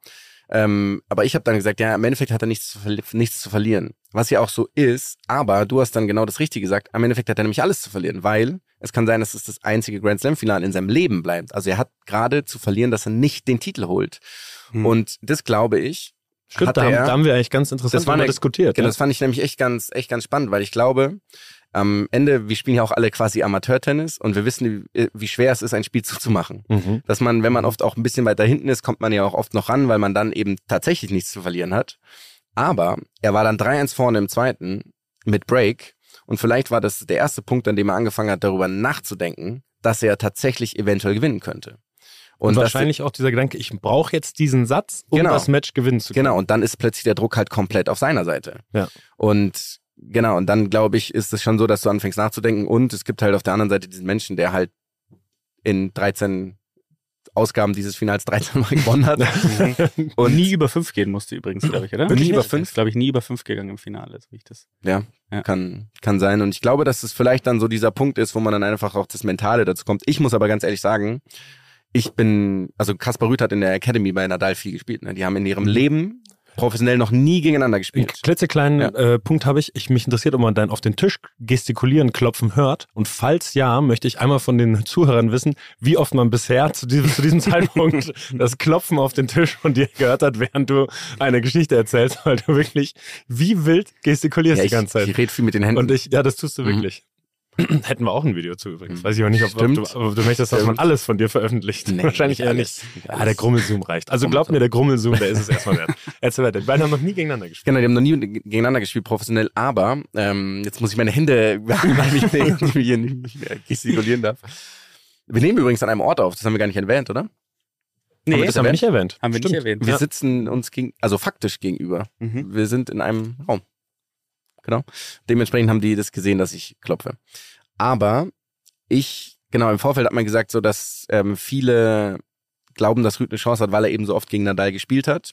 Ähm, aber ich habe dann gesagt, ja, im Endeffekt hat er nichts zu, nichts zu verlieren. Was ja auch so ist, aber du hast dann genau das Richtige gesagt. Am Endeffekt hat er nämlich alles zu verlieren, weil es kann sein, dass es das einzige Grand Slam-Finale in seinem Leben bleibt. Also er hat gerade zu verlieren, dass er nicht den Titel holt. Hm. Und das glaube ich. Stimmt, da haben, er- da haben wir eigentlich ganz interessant Das war eine- diskutiert. Genau, ja. das fand ich nämlich echt ganz, echt ganz spannend, weil ich glaube, am Ende, wir spielen ja auch alle quasi Amateurtennis und wir wissen, wie, wie schwer es ist, ein Spiel zuzumachen. Mhm. Dass man, wenn man oft auch ein bisschen weiter hinten ist, kommt man ja auch oft noch ran, weil man dann eben tatsächlich nichts zu verlieren hat. Aber er war dann 3-1 vorne im zweiten mit Break und vielleicht war das der erste Punkt, an dem er angefangen hat, darüber nachzudenken, dass er tatsächlich eventuell gewinnen könnte. Und, das- wahrscheinlich auch dieser Gedanke, ich brauche jetzt diesen Satz, um Genau. das Match gewinnen zu können. Genau, und dann ist plötzlich der Druck halt komplett auf seiner Seite. Ja. Und genau, und dann glaube ich, ist es schon so, dass du anfängst nachzudenken und es gibt halt auf der anderen Seite diesen Menschen, der halt in 13 Ausgaben dieses Finals 13 Mal gewonnen hat. Und nie über fünf gehen musste übrigens, glaube ich, oder? Nie über Ist, fünf? Glaube ich, nie über fünf gegangen im Finale, so wie ich das. ja, Ja. kann kann sein und ich glaube, dass es vielleicht dann so dieser Punkt ist, wo man dann einfach auch das mentale dazu kommt. Ich muss aber ganz ehrlich sagen, ich bin also Kaspar Rüth hat in der Academy bei Nadal viel gespielt, ne? Die haben in ihrem Leben professionell noch nie gegeneinander Einen gespielt. klitzekleinen Ja. äh, Punkt habe ich. ich. Mich interessiert, ob man dann auf den Tisch gestikulieren, klopfen hört. Und falls ja, möchte ich einmal von den Zuhörern wissen, wie oft man bisher zu diesem, zu diesem Zeitpunkt das Klopfen auf den Tisch von dir gehört hat, während du eine Geschichte erzählst, weil du wirklich wie wild gestikulierst Ja, die ganze Zeit. ich rede viel mit den Händen. Und ich, ja, das tust du Mhm. wirklich. Hätten wir auch ein Video zu übrigens. Weiß ich aber nicht, ob, ob, du, ob du möchtest, dass man alles von dir veröffentlicht. Nee, Wahrscheinlich eher nicht. Ah, der Grummelzoom reicht. Also glaub mir, der Grummelzoom, der ist es erstmal wert. Erzähl weiter. Die beiden haben noch nie gegeneinander gespielt. Genau, die haben noch nie gegeneinander gespielt, professionell, aber ähm, jetzt muss ich meine Hände, weil ich nicht, hier nicht mehr gestikulieren darf. Wir nehmen übrigens an einem Ort auf, das haben wir gar nicht erwähnt, oder? Nee, das haben wir nicht erwähnt. haben wir Stimmt. nicht erwähnt. Wir Ja. sitzen uns gegen, also faktisch gegenüber. Mhm. Wir sind in einem Raum. Genau. Dementsprechend haben die das gesehen, dass ich klopfe. Aber ich, genau, im Vorfeld hat man gesagt, so dass ähm, viele glauben, dass Rüd eine Chance hat, weil er eben so oft gegen Nadal gespielt hat.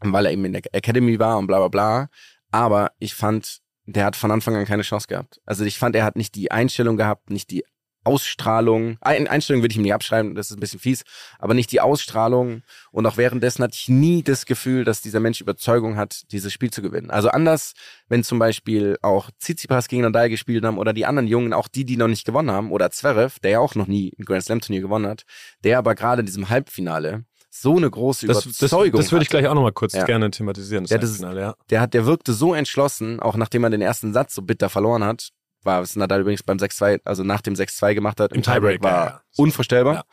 Und weil er eben in der Academy war und bla bla bla. Aber ich fand, der hat von Anfang an keine Chance gehabt. Also ich fand, er hat nicht die Einstellung gehabt, nicht die Ausstrahlung. Ein, Einstellung würde ich ihm nicht abschreiben, das ist ein bisschen fies, aber nicht die Ausstrahlung. Und auch währenddessen hatte ich nie das Gefühl, dass dieser Mensch Überzeugung hat, dieses Spiel zu gewinnen. Also anders, wenn zum Beispiel auch Tsitsipas gegen Nadal gespielt haben oder die anderen Jungen, auch die, die noch nicht gewonnen haben, oder Zverev, der ja auch noch nie ein Grand Slam Turnier gewonnen hat, der aber gerade in diesem Halbfinale so eine große Das, das, Überzeugung das würde ich hatte. gleich auch nochmal kurz Ja. gerne thematisieren. Das Ja, das- ja. der hat, der wirkte so entschlossen, auch nachdem er den ersten Satz so bitter verloren hat, war es Nadal übrigens beim 6-2, also nach dem 6-2 gemacht hat, Im Tiebreak, war ja, ja. unvorstellbar.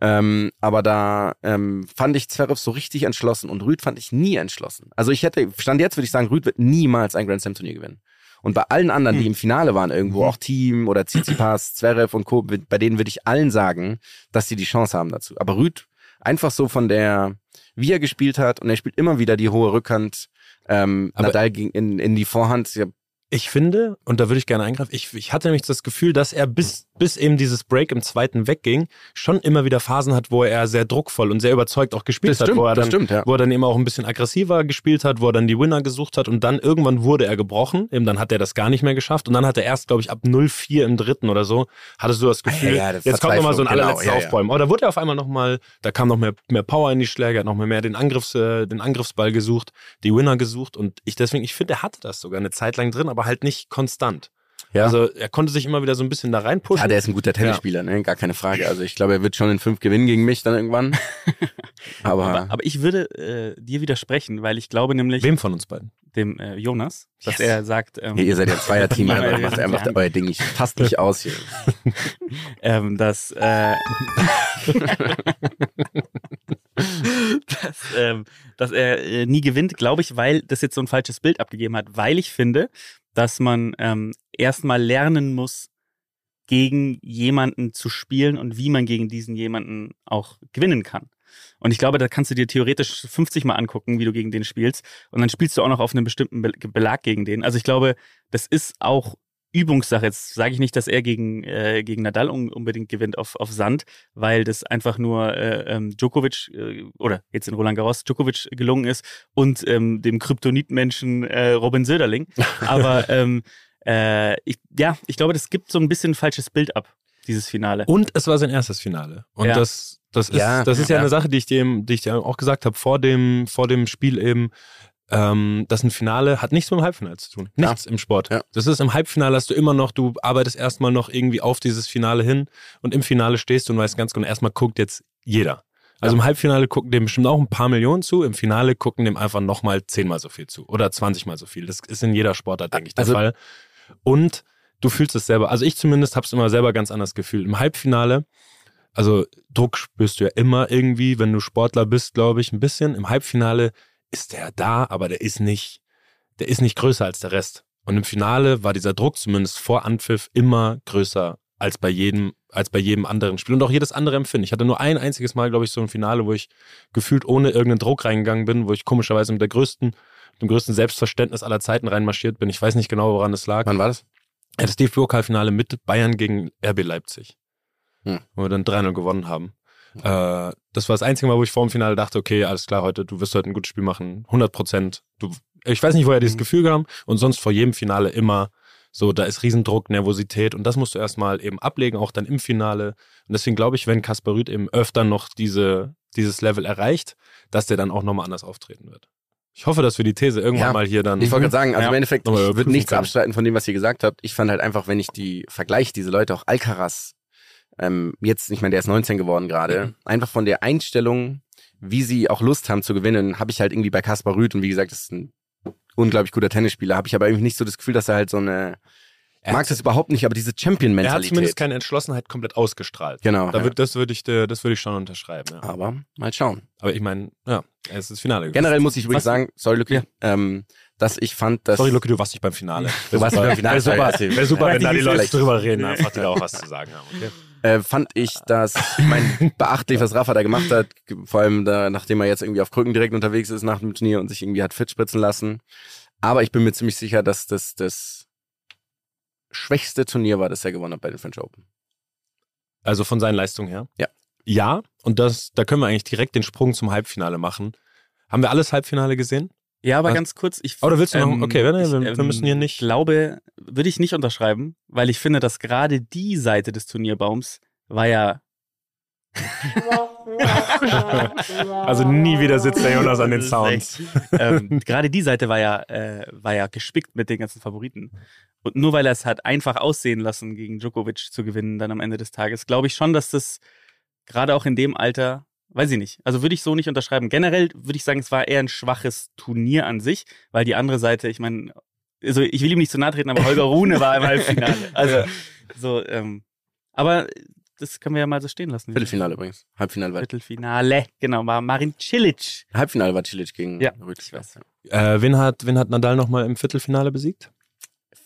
Ähm, aber da ähm, fand ich Zverev so richtig entschlossen und Rüd fand ich nie entschlossen. Also ich hätte, stand jetzt würde ich sagen, Rüd wird niemals ein Grand Slam Turnier gewinnen. Und bei allen anderen, die im Finale waren irgendwo, auch Team oder Tsitsipas, Zverev und Co., bei denen würde ich allen sagen, dass sie die Chance haben dazu. Aber Rüd einfach so von der, wie er gespielt hat und er spielt immer wieder die hohe Rückhand, ähm, Nadal ging in, in die Vorhand. Ich finde, und da würde ich gerne eingreifen, ich, ich hatte nämlich das Gefühl, dass er bis, bis eben dieses Break im zweiten wegging, schon immer wieder Phasen hat, wo er sehr druckvoll und sehr überzeugt auch gespielt Das hat, stimmt, wo er, dann, stimmt, ja. wo er dann eben auch ein bisschen aggressiver gespielt hat, wo er dann die Winner gesucht hat und dann irgendwann wurde er gebrochen, eben dann hat er das gar nicht mehr geschafft und dann hat er erst, glaube ich, ab 0-4 im dritten oder so, hattest du das Gefühl, ja, das jetzt kommt nochmal so ein genau, ja, ja. Aufbäumen. Aber da wurde er auf einmal nochmal, da kam noch mehr, mehr Power in die Schläge, hat noch mehr, mehr den, Angriffs, äh, den Angriffsball gesucht, die Winner gesucht und ich deswegen, ich finde, er hatte das sogar eine Zeit lang drin, aber halt nicht konstant. Ja. Also er konnte sich immer wieder so ein bisschen da reinpushen. ja, der ist ein guter Tennisspieler, ne? gar keine Frage. Also ich glaube, er wird schon in fünf gewinnen gegen mich dann irgendwann. Aber, Aber, aber ich würde äh, dir widersprechen, weil ich glaube nämlich Wem von uns beiden? dem äh, Jonas, dass Yes. er sagt, ähm, Ja, ihr seid ja Zweier-Team, Ja, einfach, wir macht einfach euer Ding. Ich passt nicht aus hier. ähm, dass, äh, dass, ähm, dass er äh, nie gewinnt, glaube ich, weil das jetzt so ein falsches Bild abgegeben hat, weil ich finde, dass man ähm, erstmal lernen muss, gegen jemanden zu spielen und wie man gegen diesen jemanden auch gewinnen kann. Und ich glaube, da kannst du dir theoretisch 50 Mal angucken, wie du gegen den spielst. Und dann spielst du auch noch auf einem bestimmten Be Belag gegen den. Also ich glaube, das ist auch Übungssache. Jetzt sage ich nicht, dass er gegen, äh, gegen Nadal un unbedingt gewinnt auf, auf Sand, weil das einfach nur äh, ähm, Djokovic äh, oder jetzt in Roland Garros Djokovic gelungen ist und ähm, dem Kryptonitmenschen äh, Robin Söderling. Aber ähm, äh, ich, ja, ich glaube, das gibt so ein bisschen ein falsches Bild ab, dieses Finale. Und es war sein erstes Finale. Und Ja. das, das ist, Ja, das ist ja, ja. eine Sache, die ich, dem, die ich dir auch gesagt habe vor dem, vor dem Spiel eben. Ähm, dass ein Finale hat nichts mit dem Halbfinale zu tun. Ja. Nichts im Sport. Ja. Das ist im Halbfinale hast du immer noch, du arbeitest erstmal noch irgendwie auf dieses Finale hin und im Finale stehst du und weißt ganz genau, erstmal guckt jetzt jeder. Also im Halbfinale gucken dem bestimmt auch ein paar Millionen zu, im Finale gucken dem einfach nochmal zehnmal so viel zu oder 20 mal so viel. Das ist in jeder Sportart, denke ich, der Also- Fall. Und du fühlst es selber. Also ich zumindest habe es immer selber ganz anders gefühlt. Im Halbfinale, also Druck spürst du ja immer irgendwie, wenn du Sportler bist, glaube ich, ein bisschen. Im Halbfinale ist der da, aber der ist nicht, der ist nicht größer als der Rest. Und im Finale war dieser Druck zumindest vor Anpfiff immer größer als bei jedem, als bei jedem anderen Spiel und auch jedes andere Empfinden. Ich hatte nur ein einziges Mal, glaube ich, so ein Finale, wo ich gefühlt ohne irgendeinen Druck reingegangen bin, wo ich komischerweise mit der größten, dem größten Selbstverständnis aller Zeiten reinmarschiert bin. Ich weiß nicht genau, woran es lag. Wann war das? Das DFB-Pokalfinale mit Bayern gegen RB Leipzig. Hm. Wo wir dann 3-0 gewonnen haben. Äh, das war das einzige Mal, wo ich vor dem Finale dachte, okay, alles klar, heute, du wirst heute ein gutes Spiel machen. 100 Prozent. Ich weiß nicht, woher dieses Mhm. Gefühl kam. Und sonst vor jedem Finale immer so, da ist Riesendruck, Nervosität. Und das musst du erstmal eben ablegen, auch dann im Finale. Und deswegen glaube ich, wenn Kasper Rüth eben öfter noch diese, dieses Level erreicht, dass der dann auch nochmal anders auftreten wird. Ich hoffe, dass wir die These irgendwann Ja. mal hier dann. Ich wollte gerade sagen, also Ja. im Endeffekt, ich würde nichts können. abstreiten von dem, was ihr gesagt habt. Ich fand halt einfach, wenn ich die vergleiche, diese Leute, auch Alcaraz, ähm, jetzt, ich meine, der ist 19 geworden gerade, Mhm. einfach von der Einstellung, wie sie auch Lust haben zu gewinnen, habe ich halt irgendwie bei Kaspar Rüth und wie gesagt, das ist ein unglaublich guter Tennisspieler, habe ich aber irgendwie nicht so das Gefühl, dass er halt so eine, Er mag das überhaupt nicht, aber diese er hat Champion-Mentalität. zumindest keine Entschlossenheit komplett ausgestrahlt. Genau, Da ja. würd, das würde ich, das würde ich schon unterschreiben. Ja. aber mal schauen. Aber ich meine, ja, es ist das Finale. gewesen. Generell muss ich übrigens Was- sagen, sorry Luki, Ja. ähm, dass ich fand, dass... Sorry, Lucky, du warst nicht beim Finale. Du warst nicht beim Finale, Wäre super, wär super Ja, wenn da die Leute drüber reden, einfach die da auch was zu sagen haben. Okay? Äh, fand ich das, ich mein, beachtlich, was Rafa da gemacht hat, vor allem da, nachdem er jetzt irgendwie auf Krücken direkt unterwegs ist nach dem Turnier und sich irgendwie hat fit spritzen lassen. Aber ich bin mir ziemlich sicher, dass das das schwächste Turnier war, das er gewonnen hat bei den French Open. Also von seinen Leistungen her? Ja. Ja, und das, da können wir eigentlich direkt den Sprung zum Halbfinale machen. Haben wir alles Halbfinale gesehen? Ja, aber Was? ganz kurz. Ich, Oder willst du noch- okay, wenn- ich, wir- wir müssen hier nicht- glaube, würde ich nicht unterschreiben, weil ich finde, dass gerade die Seite des Turnierbaums war ja. Also nie wieder sitzt der Jonas an den Sounds. ähm, gerade die Seite war ja, äh, war ja gespickt mit den ganzen Favoriten. Und nur weil er es hat einfach aussehen lassen, gegen Djokovic zu gewinnen, dann am Ende des Tages, glaube ich schon, dass das gerade auch in dem Alter, weiß ich nicht, also würde ich so nicht unterschreiben. Generell würde ich sagen, es war eher ein schwaches Turnier an sich, weil die andere Seite, ich meine, also ich will ihm nicht zu nahe treten, aber Holger Rune war im Halbfinale. Also so, ähm, aber das können wir ja mal so stehen lassen. Viertelfinale übrigens. Halbfinale war, Viertelfinale, genau, war Marin Cilic. Halbfinale war Cilic gegen Ja, Rüdiger. ich weiß. Äh, wen, hat, wen hat Nadal nochmal im Viertelfinale besiegt?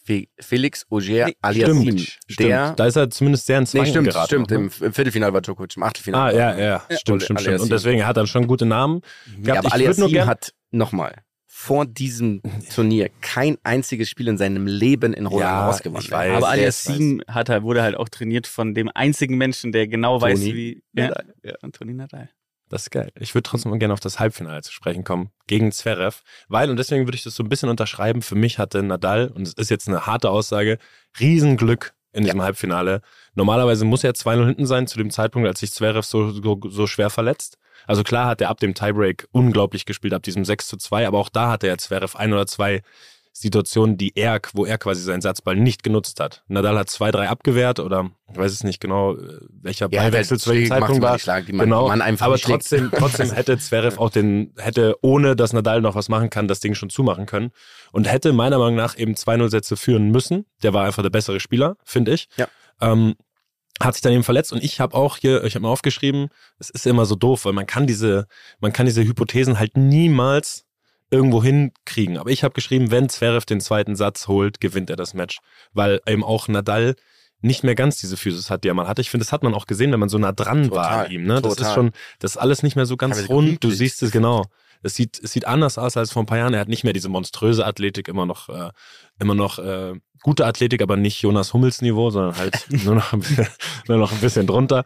Fe Felix Auger Nee, Aliassim. Stimmt. Der, Da ist er zumindest sehr ins nee, Wanken stimmt, geraten. stimmt. ne? Im, Im Viertelfinale war Djokovic, im Achtelfinale. Ah, war- ja, ja, stimmt, stimmt, stimmt. Aliassim. Und deswegen er hat er schon gute Namen Ja, gehabt. aber ich würde nur hat, nochmal, vor diesem Turnier kein einziges Spiel in seinem Leben in Roland Ja, Garros gewonnen. ich weiß. Aber der Aliassim hat halt, wurde halt auch trainiert von dem einzigen Menschen, der genau weiß, Toni wie. Ja, Nadal, ja. von Toni Nadal. Das ist geil. Ich würde trotzdem gerne auf das Halbfinale zu sprechen kommen gegen Zverev, weil, und deswegen würde ich das so ein bisschen unterschreiben, für mich hatte Nadal, und es ist jetzt eine harte Aussage, Riesenglück in diesem Halbfinale. Normalerweise muss er 2-0 hinten sein zu dem Zeitpunkt, als sich Zverev so, so, so schwer verletzt. Also klar hat er ab dem Tiebreak unglaublich gespielt, ab diesem 6 zu 2, aber auch da hatte er Zverev ein oder zwei Situationen, die er, wo er quasi seinen Satzball nicht genutzt hat. Nadal hat zwei, drei abgewehrt oder ich weiß es nicht genau, äh, welcher Ja, Ballwechsel zu welchem Zeitpunkt war. Schlag, die man- genau, man einfach aber trotzdem, trotzdem hätte Zverev auch den, hätte ohne dass Nadal noch was machen kann, das Ding schon zumachen können und hätte meiner Meinung nach eben 2-0 Sätze führen müssen. Der war einfach der bessere Spieler, finde ich. Ja. Ähm, hat sich dann eben verletzt und ich habe auch hier, ich habe mal aufgeschrieben, es ist immer so doof, weil man kann diese, man kann diese Hypothesen halt niemals irgendwo hinkriegen. Aber ich habe geschrieben, wenn Zverev den zweiten Satz holt, gewinnt er das Match, weil eben auch Nadal nicht mehr ganz diese Physis hat, die er mal hatte. Ich finde, das hat man auch gesehen, wenn man so nah dran war Total, an ihm. Ne? Das ist schon, das ist alles nicht mehr so ganz rund. Du siehst es genau. Es sieht, es sieht anders aus als vor ein paar Jahren. Er hat nicht mehr diese monströse Athletik, immer noch, äh, immer noch äh, gute Athletik, aber nicht Jonas Hummels Niveau, sondern halt nur noch, ein bisschen- nur noch ein bisschen drunter.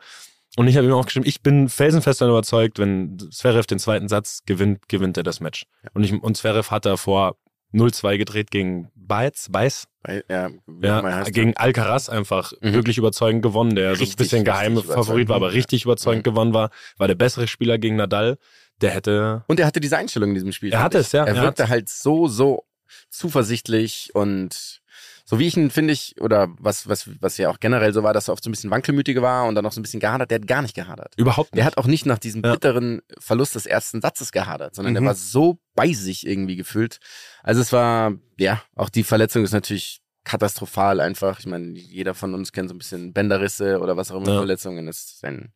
Und ich habe ihm auch geschrieben, ich bin felsenfest davon überzeugt, wenn Zverev den zweiten Satz gewinnt, gewinnt er das Match. Und, ich, und Zverev hat da vor 0-2 gedreht gegen Beitz, Beiß, Weil, ja, ja, gegen Alcaraz einfach Mhm. wirklich überzeugend gewonnen, der so ein Richtig, bisschen geheime richtig Favorit war, aber richtig überzeugend Mhm. gewonnen war, war der bessere Spieler gegen Nadal. Der hätte Und er hatte diese Einstellung in diesem Spiel. Er hatte es, ja. Er wirkte halt so, so zuversichtlich und so wie ich ihn finde ich, oder was, was, was ja auch generell so war, dass er oft so ein bisschen wankelmütiger war und dann noch so ein bisschen gehadert, der hat gar nicht gehadert. überhaupt nicht. Der hat auch nicht nach diesem Ja. bitteren Verlust des ersten Satzes gehadert, sondern der Mhm. war so bei sich irgendwie gefühlt. Also es war, ja, auch die Verletzung ist natürlich katastrophal einfach. Ich meine, jeder von uns kennt so ein bisschen Bänderrisse oder was auch immer Ja. Verletzungen. Das ist ein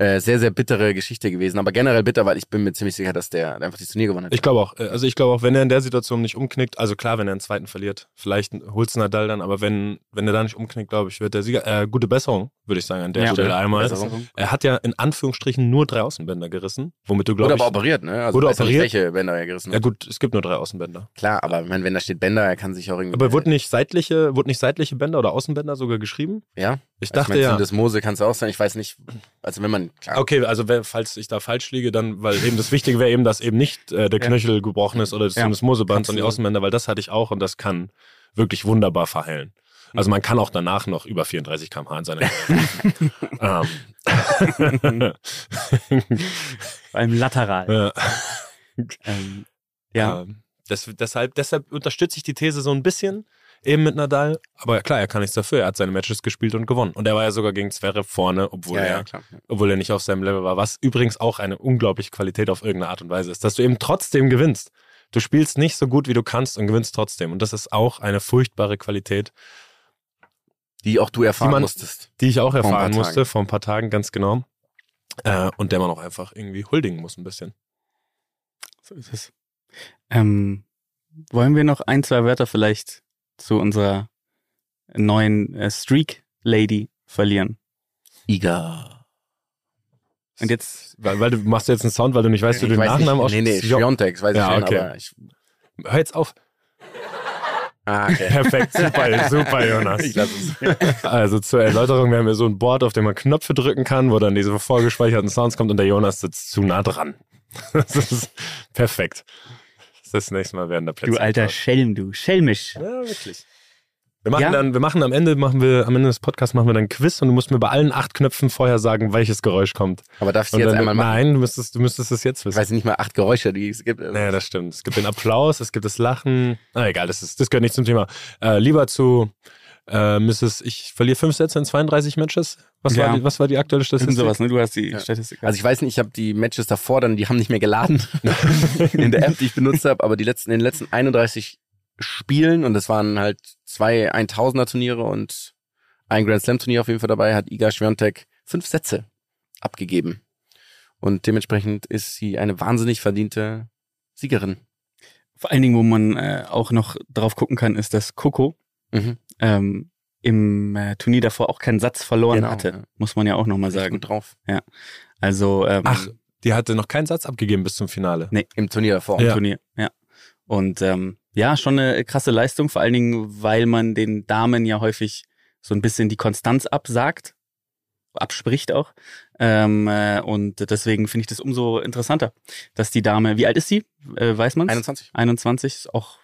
äh, sehr, sehr bittere Geschichte gewesen. Aber generell bitter, weil ich bin mir ziemlich sicher, dass der einfach das Turnier gewonnen hat. Ich glaube auch. äh, Also ich glaube auch, wenn er in der Situation nicht umknickt, also klar, wenn er einen zweiten verliert, vielleicht holt's Nadal dann, aber wenn, wenn er da nicht umknickt, glaube ich, wird der Sieger. Äh, gute Besserung, würde ich sagen, an der Ja, Stelle einmal. Besserung. Er hat ja in Anführungsstrichen nur drei Außenbänder gerissen, womit du, Wurde glaube ich. aber operiert, ne? Also Wurde ja operiert? welche Bänder er gerissen ja hat. gut, es gibt nur drei Außenbänder. Klar, aber ich meine, wenn da steht Bänder, er kann sich auch irgendwie. Aber wurde nicht seitliche, wurde nicht seitliche Bänder oder Außenbänder sogar geschrieben? ja? Ich Also dachte meine, ja. Das Mose kann es auch sein, ich weiß nicht. Also wenn man, klar. Okay, also falls ich da falsch liege, dann, weil eben das Wichtige wäre eben, dass eben nicht äh, der Ja. Knöchel gebrochen ist oder das Ja. Syndesmoseband, sondern die. Außenbänder, weil das hatte ich auch und das kann wirklich wunderbar verheilen. Also man kann auch danach noch über 34 km/h in seiner ähm. Allem lateral. ja. Ähm, ja. Ähm, das, deshalb, deshalb unterstütze ich die These so ein bisschen eben mit Nadal. Aber klar, er kann nichts dafür. Er hat seine Matches gespielt und gewonnen. Und er war ja sogar gegen Zverev vorne, obwohl ja, er ja, obwohl er nicht auf seinem Level war, was übrigens auch eine unglaubliche Qualität auf irgendeine Art und Weise ist, dass du eben trotzdem gewinnst. Du spielst nicht so gut, wie du kannst und gewinnst trotzdem. Und das ist auch eine furchtbare Qualität, Die auch du erfahren Die man- musstest. die ich auch erfahren Tagen. musste, vor ein paar Tagen ganz genau. Äh, und der man auch einfach irgendwie huldigen muss ein bisschen. So ist es. Ähm, wollen wir noch ein, zwei Wörter vielleicht zu unserer neuen äh, Streak Lady verlieren? Iga. Und jetzt, Weil, weil du machst jetzt einen Sound, weil du nicht weißt, wie du den weiß Nachnamen nicht. Nee, nee, aussprichst. Das weiß Ja, ich schon, okay. aber ich. Hör jetzt auf. Ah, okay. Perfekt, super, super, Jonas. Ich lass es. Also zur Erläuterung, wir haben hier so ein Board, auf dem man Knöpfe drücken kann, wo dann diese vorgespeicherten Sounds kommt und der Jonas sitzt zu nah dran. Das ist perfekt. Das nächste Mal werden da Plätze. du alter. Schelm, du, schelmisch. Ja, wirklich. Wir machen Ja? dann, wir machen am Ende, machen wir, am Ende des Podcasts machen wir dann ein Quiz und du musst mir bei allen acht Knöpfen vorher sagen, welches Geräusch kommt. Aber darf ich Und jetzt dann, einmal machen? nein, du müsstest, du müsstest es jetzt Ich wissen. weiß nicht mal acht Geräusche, die es gibt. Naja, das stimmt. Es gibt den Applaus, es gibt das Lachen. Ah, egal, das, ist, das gehört nicht zum Thema. Äh, lieber zu äh, Mrs. Ich verliere fünf Sätze in 32 Matches. Was, Ja. war, die, was war die aktuelle Irgend Statistik? sowas, ne? Du hast die Ja. Statistik. Also ich weiß nicht, ich habe die Matches davor dann, die haben nicht mehr geladen in der App, die ich benutzt habe, aber die letzten, in den letzten 31 Spielen und das waren halt zwei 1000er Turniere und ein Grand Slam Turnier auf jeden Fall dabei, hat Iga Świątek fünf Sätze abgegeben. Und dementsprechend ist sie eine wahnsinnig verdiente Siegerin. Vor allen Dingen, wo man äh, auch noch drauf gucken kann, ist, dass Coco Mhm. ähm, im äh, Turnier davor auch keinen Satz verloren Genau, hatte. ja. Muss man ja auch nochmal sagen. gut drauf. Also ähm, Ach, die hatte noch keinen Satz abgegeben bis zum Finale. Im Turnier davor. im Ja. Turnier. Ja. Und ähm, ja, schon eine krasse Leistung, vor allen Dingen, weil man den Damen ja häufig so ein bisschen die Konstanz absagt, abspricht auch. Ähm, äh, und deswegen finde ich das umso interessanter, dass die Dame, wie alt ist sie? Äh, weiß man's? 21. 21, ist auch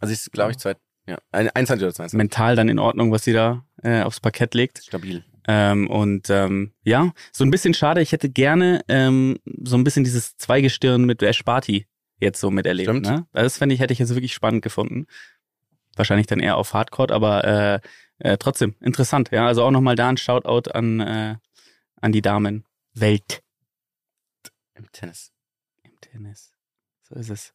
Also ist, glaube ich, zwei, ja, ein- 21 oder 22. mental dann in Ordnung, was sie da äh, aufs Parkett legt. Stabil. Ähm, und ähm, ja, so ein bisschen schade. Ich hätte gerne ähm, so ein bisschen dieses Zweigestirn mit Ash Barty jetzt so miterlebt. Stimmt. Ne? Das fände ich, hätte ich jetzt wirklich spannend gefunden. Wahrscheinlich dann eher auf Hardcore, aber äh, äh, trotzdem interessant. Ja, also auch nochmal da ein Shoutout an äh, an die Damen Welt Im Tennis. im Tennis. So ist es.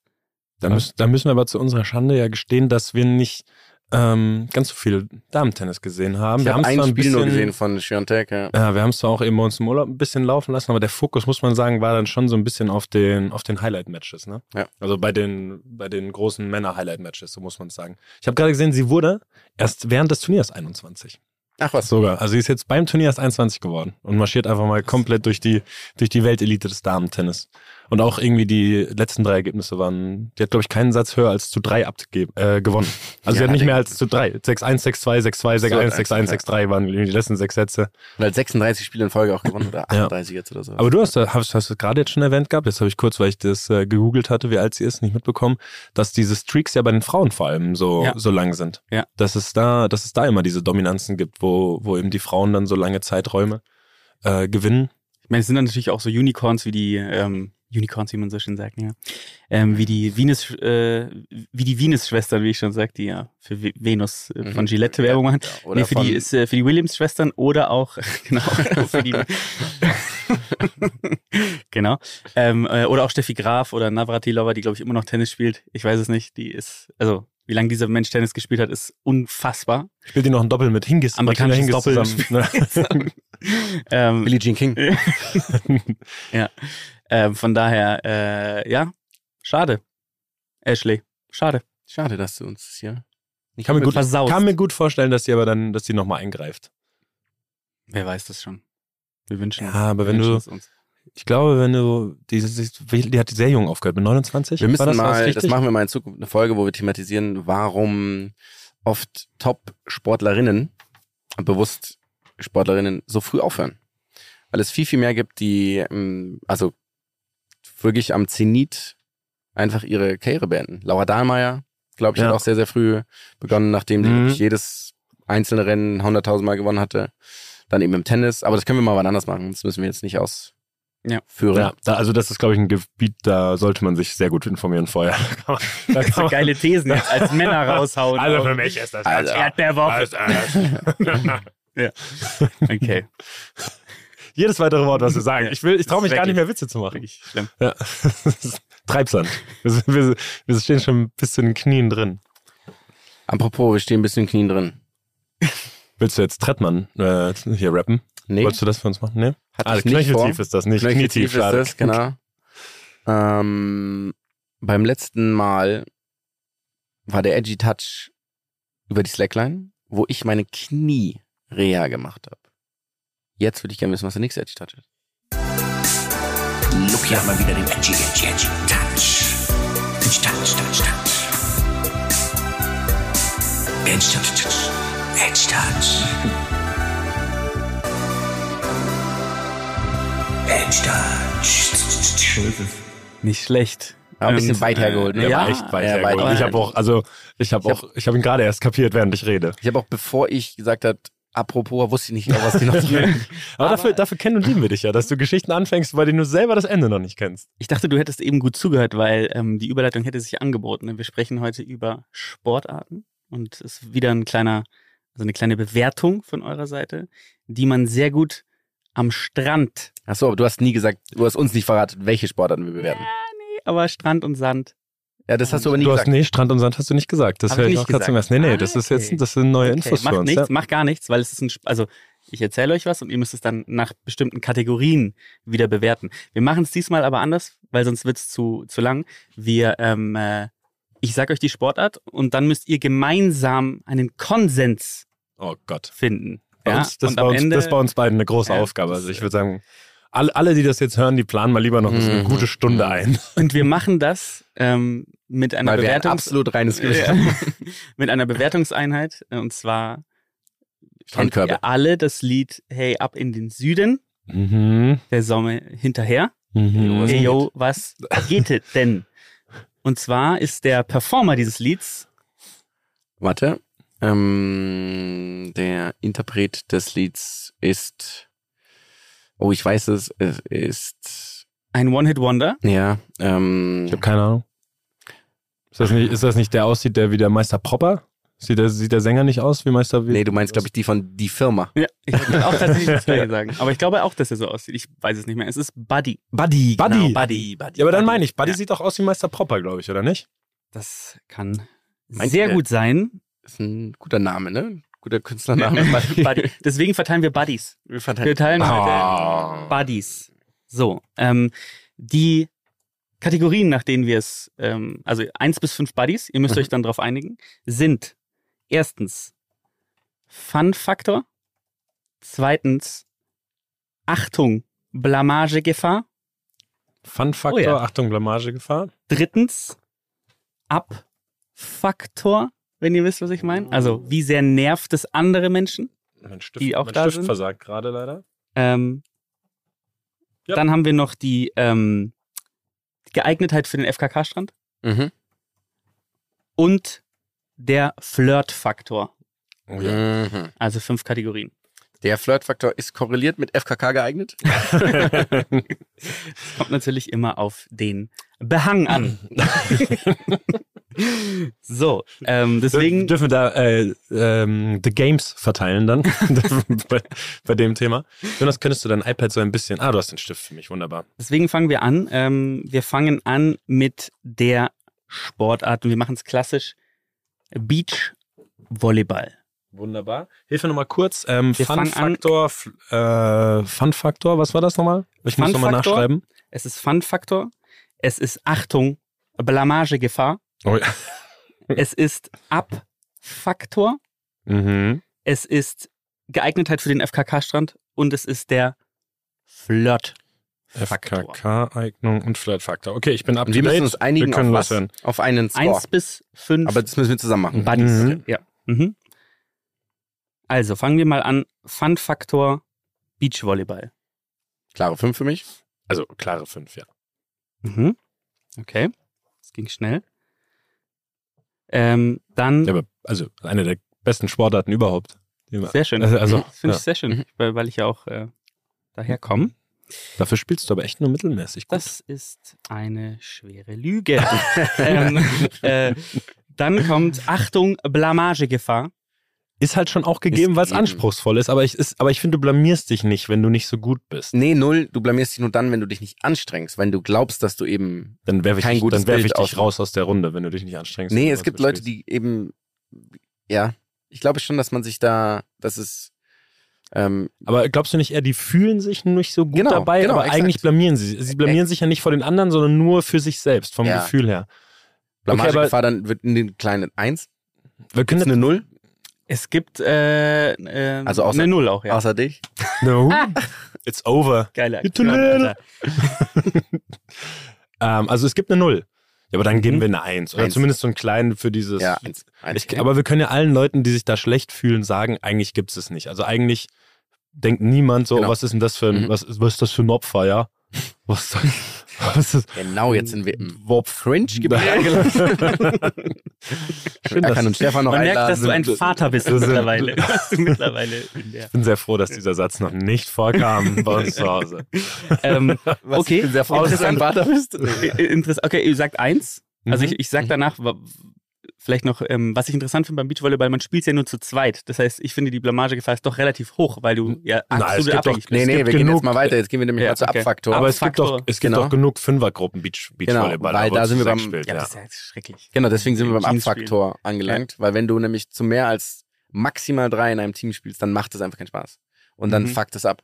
Da, müssen, da müssen wir aber zu unserer Schande ja gestehen, dass wir nicht ähm, ganz so viel Damen-Tennis gesehen haben. Ich wir habe haben ein zwar Spiel bisschen, nur gesehen von Świątek. Ja. Ja, wir haben es zwar auch eben bei uns im Urlaub ein bisschen laufen lassen, aber der Fokus, muss man sagen, war dann schon so ein bisschen auf den, auf den Highlight-Matches, ne? Ja. Also bei den, bei den großen Männer-Highlight-Matches, so muss man sagen. Ich habe gerade gesehen, sie wurde erst während des Turniers 21. Ach was. Sogar. Also sie ist jetzt beim Turnier erst 21 geworden und marschiert einfach mal komplett durch die, durch die Weltelite des Damen-Tennis. Und auch irgendwie die letzten drei Ergebnisse waren, die hat, glaube ich, keinen Satz höher als zu drei abgegeben, äh, gewonnen. Also sie Ja, hat nicht mehr als zu drei. 6-1, 6-2, 6-2, 6-1, 6-1, 6-3 waren irgendwie die letzten sechs Sätze. Und hat 36 Spiele in Folge auch gewonnen oder Ja. 38 jetzt oder so. Aber du hast, da- hast, hast du gerade jetzt schon erwähnt gehabt, jetzt habe ich kurz, weil ich das äh, gegoogelt hatte, wie alt sie ist, nicht mitbekommen, dass diese Streaks ja bei den Frauen vor allem so, Ja. so lang sind. Ja. Dass es da, dass es da immer diese Dominanzen gibt, wo, wo eben die Frauen dann so lange Zeiträume äh, gewinnen. Ich meine, es sind dann natürlich auch so Unicorns wie die ähm, Unicorns, wie man so schön sagt, ja. Ähm, wie die Venus, äh, wie die Venus-Schwestern, wie ich schon sagte, die ja für Ve- Venus äh, von Mhm. Gillette Werbung machen. Ja, oder nee, für von- die ist äh, für die Williams-Schwestern oder auch genau für die genau ähm, äh, oder auch Steffi Graf oder Navratilova, die glaube ich immer noch Tennis spielt. Ich weiß es nicht. Die ist also wie lange dieser Mensch Tennis gespielt hat, ist unfassbar. Spielt die noch ein Doppel mit Hingis? Amerikanisches Martina Doppel. zusammen, ähm, Billie Jean King. ähm, von daher äh, ja, schade. Ashley, schade. Schade, dass du uns hier nicht kann, mir gut, Versaust. kann mir gut vorstellen, dass sie aber dann, dass sie nochmal eingreift. Wer weiß das schon. Wir wünschen Ja, aber wenn wünschen du- es uns. Ich glaube, wenn du, die, die, die hat sehr jung aufgehört, mit 29? Wir müssen das, mal, das machen wir mal in Zukunft eine Folge, wo wir thematisieren, warum oft Top-Sportlerinnen, bewusst Sportlerinnen, so früh aufhören. Weil es viel, viel mehr gibt, die, ähm, also wirklich am Zenit einfach ihre Karriere beenden. Laura Dahlmeier, glaube ich, Ja. hat auch sehr, sehr früh begonnen, nachdem sie Mhm. wirklich jedes einzelne Rennen 100.000 Mal gewonnen hatte. Dann eben im Tennis. Aber das können wir mal wann anders machen. Das müssen wir jetzt nicht ausführen. Ja. Ja, da, also das ist, glaube ich, ein Gebiet, da sollte man sich sehr gut informieren vorher. Da kann man- da geile Thesen jetzt als Männer raushauen. Also für mich ist das Also, Erdbeerwoche. Also, äh, Okay. Jedes weitere Wort, was wir sagen. Ich will, ich traue mich gar nicht mehr Witze zu machen. Wirklich schlimm. Ja. Treibsand. Wir, wir, wir stehen schon bis zu den Knien drin. Apropos, wir stehen ein bisschen in den Knien drin. Willst du jetzt Trettmann äh, hier rappen? Nee, Wolltest du das für uns machen? Nee? hatte Ah, knöcheltief ist das, nicht Knöcheltief knietief. ist das, genau. Ähm, beim letzten Mal war der Edgy Touch über die Slackline, wo ich meine Knie Reha gemacht habe. Jetzt würde ich gerne wissen, was der nächste Edgy Touch ist. Look hier mal wieder den Edgy, Edgy, Edgy Touch. Touch, touch, touch, touch. Edge, touch, touch. Edge, touch. Touch. Nicht schlecht. Aber ein bisschen Ähm, weit hergeholt, ne? Ja, echt weit ja, hergeholt. weit Und ich habe auch, also ich habe auch, ich habe ihn gerade erst kapiert, während ich rede. Ich habe auch, bevor ich gesagt habe, apropos, wusste ich nicht, was die noch sagen. Aber, dafür, dafür kennen und lieben wir dich ja, dass du Geschichten anfängst, bei denen du selber das Ende noch nicht kennst. Ich dachte, du hättest eben gut zugehört, weil ähm, die Überleitung hätte sich angeboten. Wir sprechen heute über Sportarten und es ist wieder ein kleiner, also eine kleine Bewertung von eurer Seite, die man sehr gut am Strand, Achso, aber du hast nie gesagt, du hast uns nicht verraten, welche Sportarten wir bewerten. nee, aber Strand und Sand Ja, das hast du aber nie Du hast, gesagt. nee, Strand und Sand hast du nicht gesagt. Das höre ich nicht auch gerade zum gesagt. ersten. Nee, nee, Ah, das ist jetzt, das sind neue Okay, Infos macht für uns. nichts, Ja. macht gar nichts, weil es ist ein, also ich erzähle euch was und ihr müsst es dann nach bestimmten Kategorien wieder bewerten. Wir machen es diesmal aber anders, weil sonst wird es zu, zu lang. Wir, ähm, äh, ich sage euch die Sportart und dann müsst ihr gemeinsam einen Konsens Oh Gott. finden. Bei Ja? uns, das, war uns, Ende, das war uns beiden eine große Ja, Aufgabe. Also ich würde sagen, alle, alle, die das jetzt hören, die planen mal lieber noch eine Mhm. gute Stunde Mhm. ein. und wir machen das ähm, mit einer Weil wir ein Bewertungs absolut reines Gewissen Ja. mit einer Bewertungseinheit. äh, Und zwar kennt Strandkörbe. ihr alle das Lied Hey ab in den Süden, Mhm. der Sommer hinterher. Mhm. Hey yo, was geht denn? Und zwar ist der Performer dieses Lieds Warte. Ähm, der Interpret des Lieds ist. Oh, ich weiß es. Es ist. ein One-Hit-Wonder. Ja. Ähm, Ich habe keine Ahnung. Ist das, nicht, ist das nicht der aussieht, der wie der Meister Popper? Sieht der, sieht der Sänger nicht aus wie Meister wie? nee, du meinst, glaube ich, die von Die Firma. Ja, ich würde auch tatsächlich das gleiche sagen. Aber ich glaube auch, dass er so aussieht. Ich weiß es nicht mehr. Es ist Buddy. Buddy. Buddy. Genau, Buddy, Buddy. Ja, aber dann meine ich, Buddy Ja. sieht doch aus wie Meister Popper, glaube ich, oder nicht? Das kann Meint sehr gut sein. Ist ein guter Name, ne? Guter Künstlername. Deswegen verteilen wir Buddies. Wir Wir verteilen. teilen Ah. heute Buddies. So, ähm, die Kategorien, nach denen wir es, ähm, also eins bis fünf Buddies, ihr müsst Mhm. euch dann darauf einigen, sind erstens Fun-Faktor, zweitens Achtung, Blamagegefahr, Fun-Faktor, Oh ja. Achtung, Blamagegefahr. drittens Abfaktor, wenn ihr wisst, was ich meine. Also, wie sehr nervt es andere Menschen? Mein Stift, Die auch mein da Stift sind? versagt gerade leider. Ähm, Ja. Dann haben wir noch die ähm, Geeignetheit für den FKK-Strand Mhm. und der Flirt-Faktor. Oh, ja. Mhm. Also fünf Kategorien. Der Flirtfaktor ist korreliert mit FKK geeignet. Kommt natürlich immer auf den Behang an. so, ähm, deswegen. dürfen wir da äh, ähm, The Games verteilen dann bei, bei dem Thema. Jonas, könntest du dein iPad so ein bisschen. Ah, du hast den Stift für mich, wunderbar. Deswegen fangen wir an. Ähm, wir fangen an mit der Sportart und wir machen es klassisch. Beach Volleyball. Wunderbar. Hilfe nochmal kurz. Ähm, Wir fangen an- Fun-Faktor, F- äh, Fun-Faktor, was war das nochmal? Ich muss nochmal nachschreiben. Es ist Fun-Faktor. Es ist Achtung, Blamagegefahr. Oh, ja. Es ist Abfaktor. mhm. Es ist Geeignetheit für den FKK-Strand und es ist der Flirt. Faktor. FKK-Eignung und Flirt-Faktor. Okay, ich bin to wir müssen uns einigen wir können auf was? loshören. Auf einen Score. Eins bis fünf Aber das müssen wir zusammen machen. Buddies. Mhm. Ja. Mhm. Also fangen wir mal an. Fun-Faktor Beachvolleyball. Klare 5 für mich. Also klare 5, ja. Mhm. Okay, das ging schnell. Ähm, dann, ja aber, also eine der besten Sportarten überhaupt. Sehr schön. Also, also das finde ja. ich sehr schön, weil, weil ich ja auch äh, daher komme. dafür spielst du aber echt nur mittelmäßig gut. Das ist eine schwere Lüge. ähm, äh, dann kommt Achtung, Blamagegefahr. Ist halt schon auch gegeben, weil es anspruchsvoll ist, aber ich, ist, aber ich finde, du blamierst dich nicht, wenn du nicht so gut bist. Nee, null. Du blamierst dich nur dann, wenn du dich nicht anstrengst. Wenn du glaubst, dass du eben. Dann werfe ich, Kein dich, gutes dann werf ich dich raus aus der Runde, wenn du dich nicht anstrengst. Nee, es gibt Leute, die eben. Ja. Ich glaube schon, dass man sich da. Das ist. Ähm, Aber glaubst du nicht eher, die fühlen sich nicht so gut Genau, dabei, genau, aber exakt. eigentlich blamieren sie sich. Sie blamieren sich ja nicht vor den anderen, sondern nur für sich selbst, vom Ja. Gefühl her. Blamagegefahr dann wird in den kleinen 1. Wir können eine Null? Es gibt äh, äh, Also außer- eine Null auch, ja. Außer dich? No. It's over. Alter. little. Ähm, also es gibt eine Null. Ja, aber dann Mhm. geben wir eine Eins. Oder Eins. zumindest so einen kleinen für dieses. Ja, eins. eins. Ich, aber wir können ja allen Leuten, die sich da schlecht fühlen, sagen, eigentlich gibt es es nicht. Also eigentlich denkt niemand so, Genau. was ist denn das für ein, Mhm. was, ist- was ist das für ein Opfer, ja? Was? Was ist genau, jetzt sind wir im Wopf? Cringe-Gebiet angelangt. Schön, Da dass- kann uns Stefan noch Man merkt, dass du ein Vater bist mittlerweile. Mittlerweile Ich bin sehr froh, dass dieser Satz noch nicht vorkam bei uns zu Hause. ähm, Was, okay. Ich bin sehr froh, dass du ein. Vater bist. Äh, okay, ihr sagt eins. Also Mhm. ich, ich sag danach, vielleicht noch, ähm, was ich interessant finde beim Beachvolleyball, man spielt ja nur zu zweit. Das heißt, ich finde, die Blamagegefahr ist doch relativ hoch, weil du ja absolut gibt doch- abhängig Nee, bist. nee, gibt wir gehen genug- jetzt mal weiter. Jetzt gehen wir nämlich Ja, mal zur okay. Abfaktor. Aber es gibt Faktor- doch, es gibt Genau. doch genug Fünfergruppen Beach, Beachvolleyball. weil da sind wir beim- Spielt, Ja, ja. das ist ja schrecklich. Genau, deswegen sind wir beim Abfaktor angelangt, weil wenn du nämlich zu mehr als maximal drei in einem Team spielst, dann macht es einfach keinen Spaß. Und dann Mhm. fuckt es ab.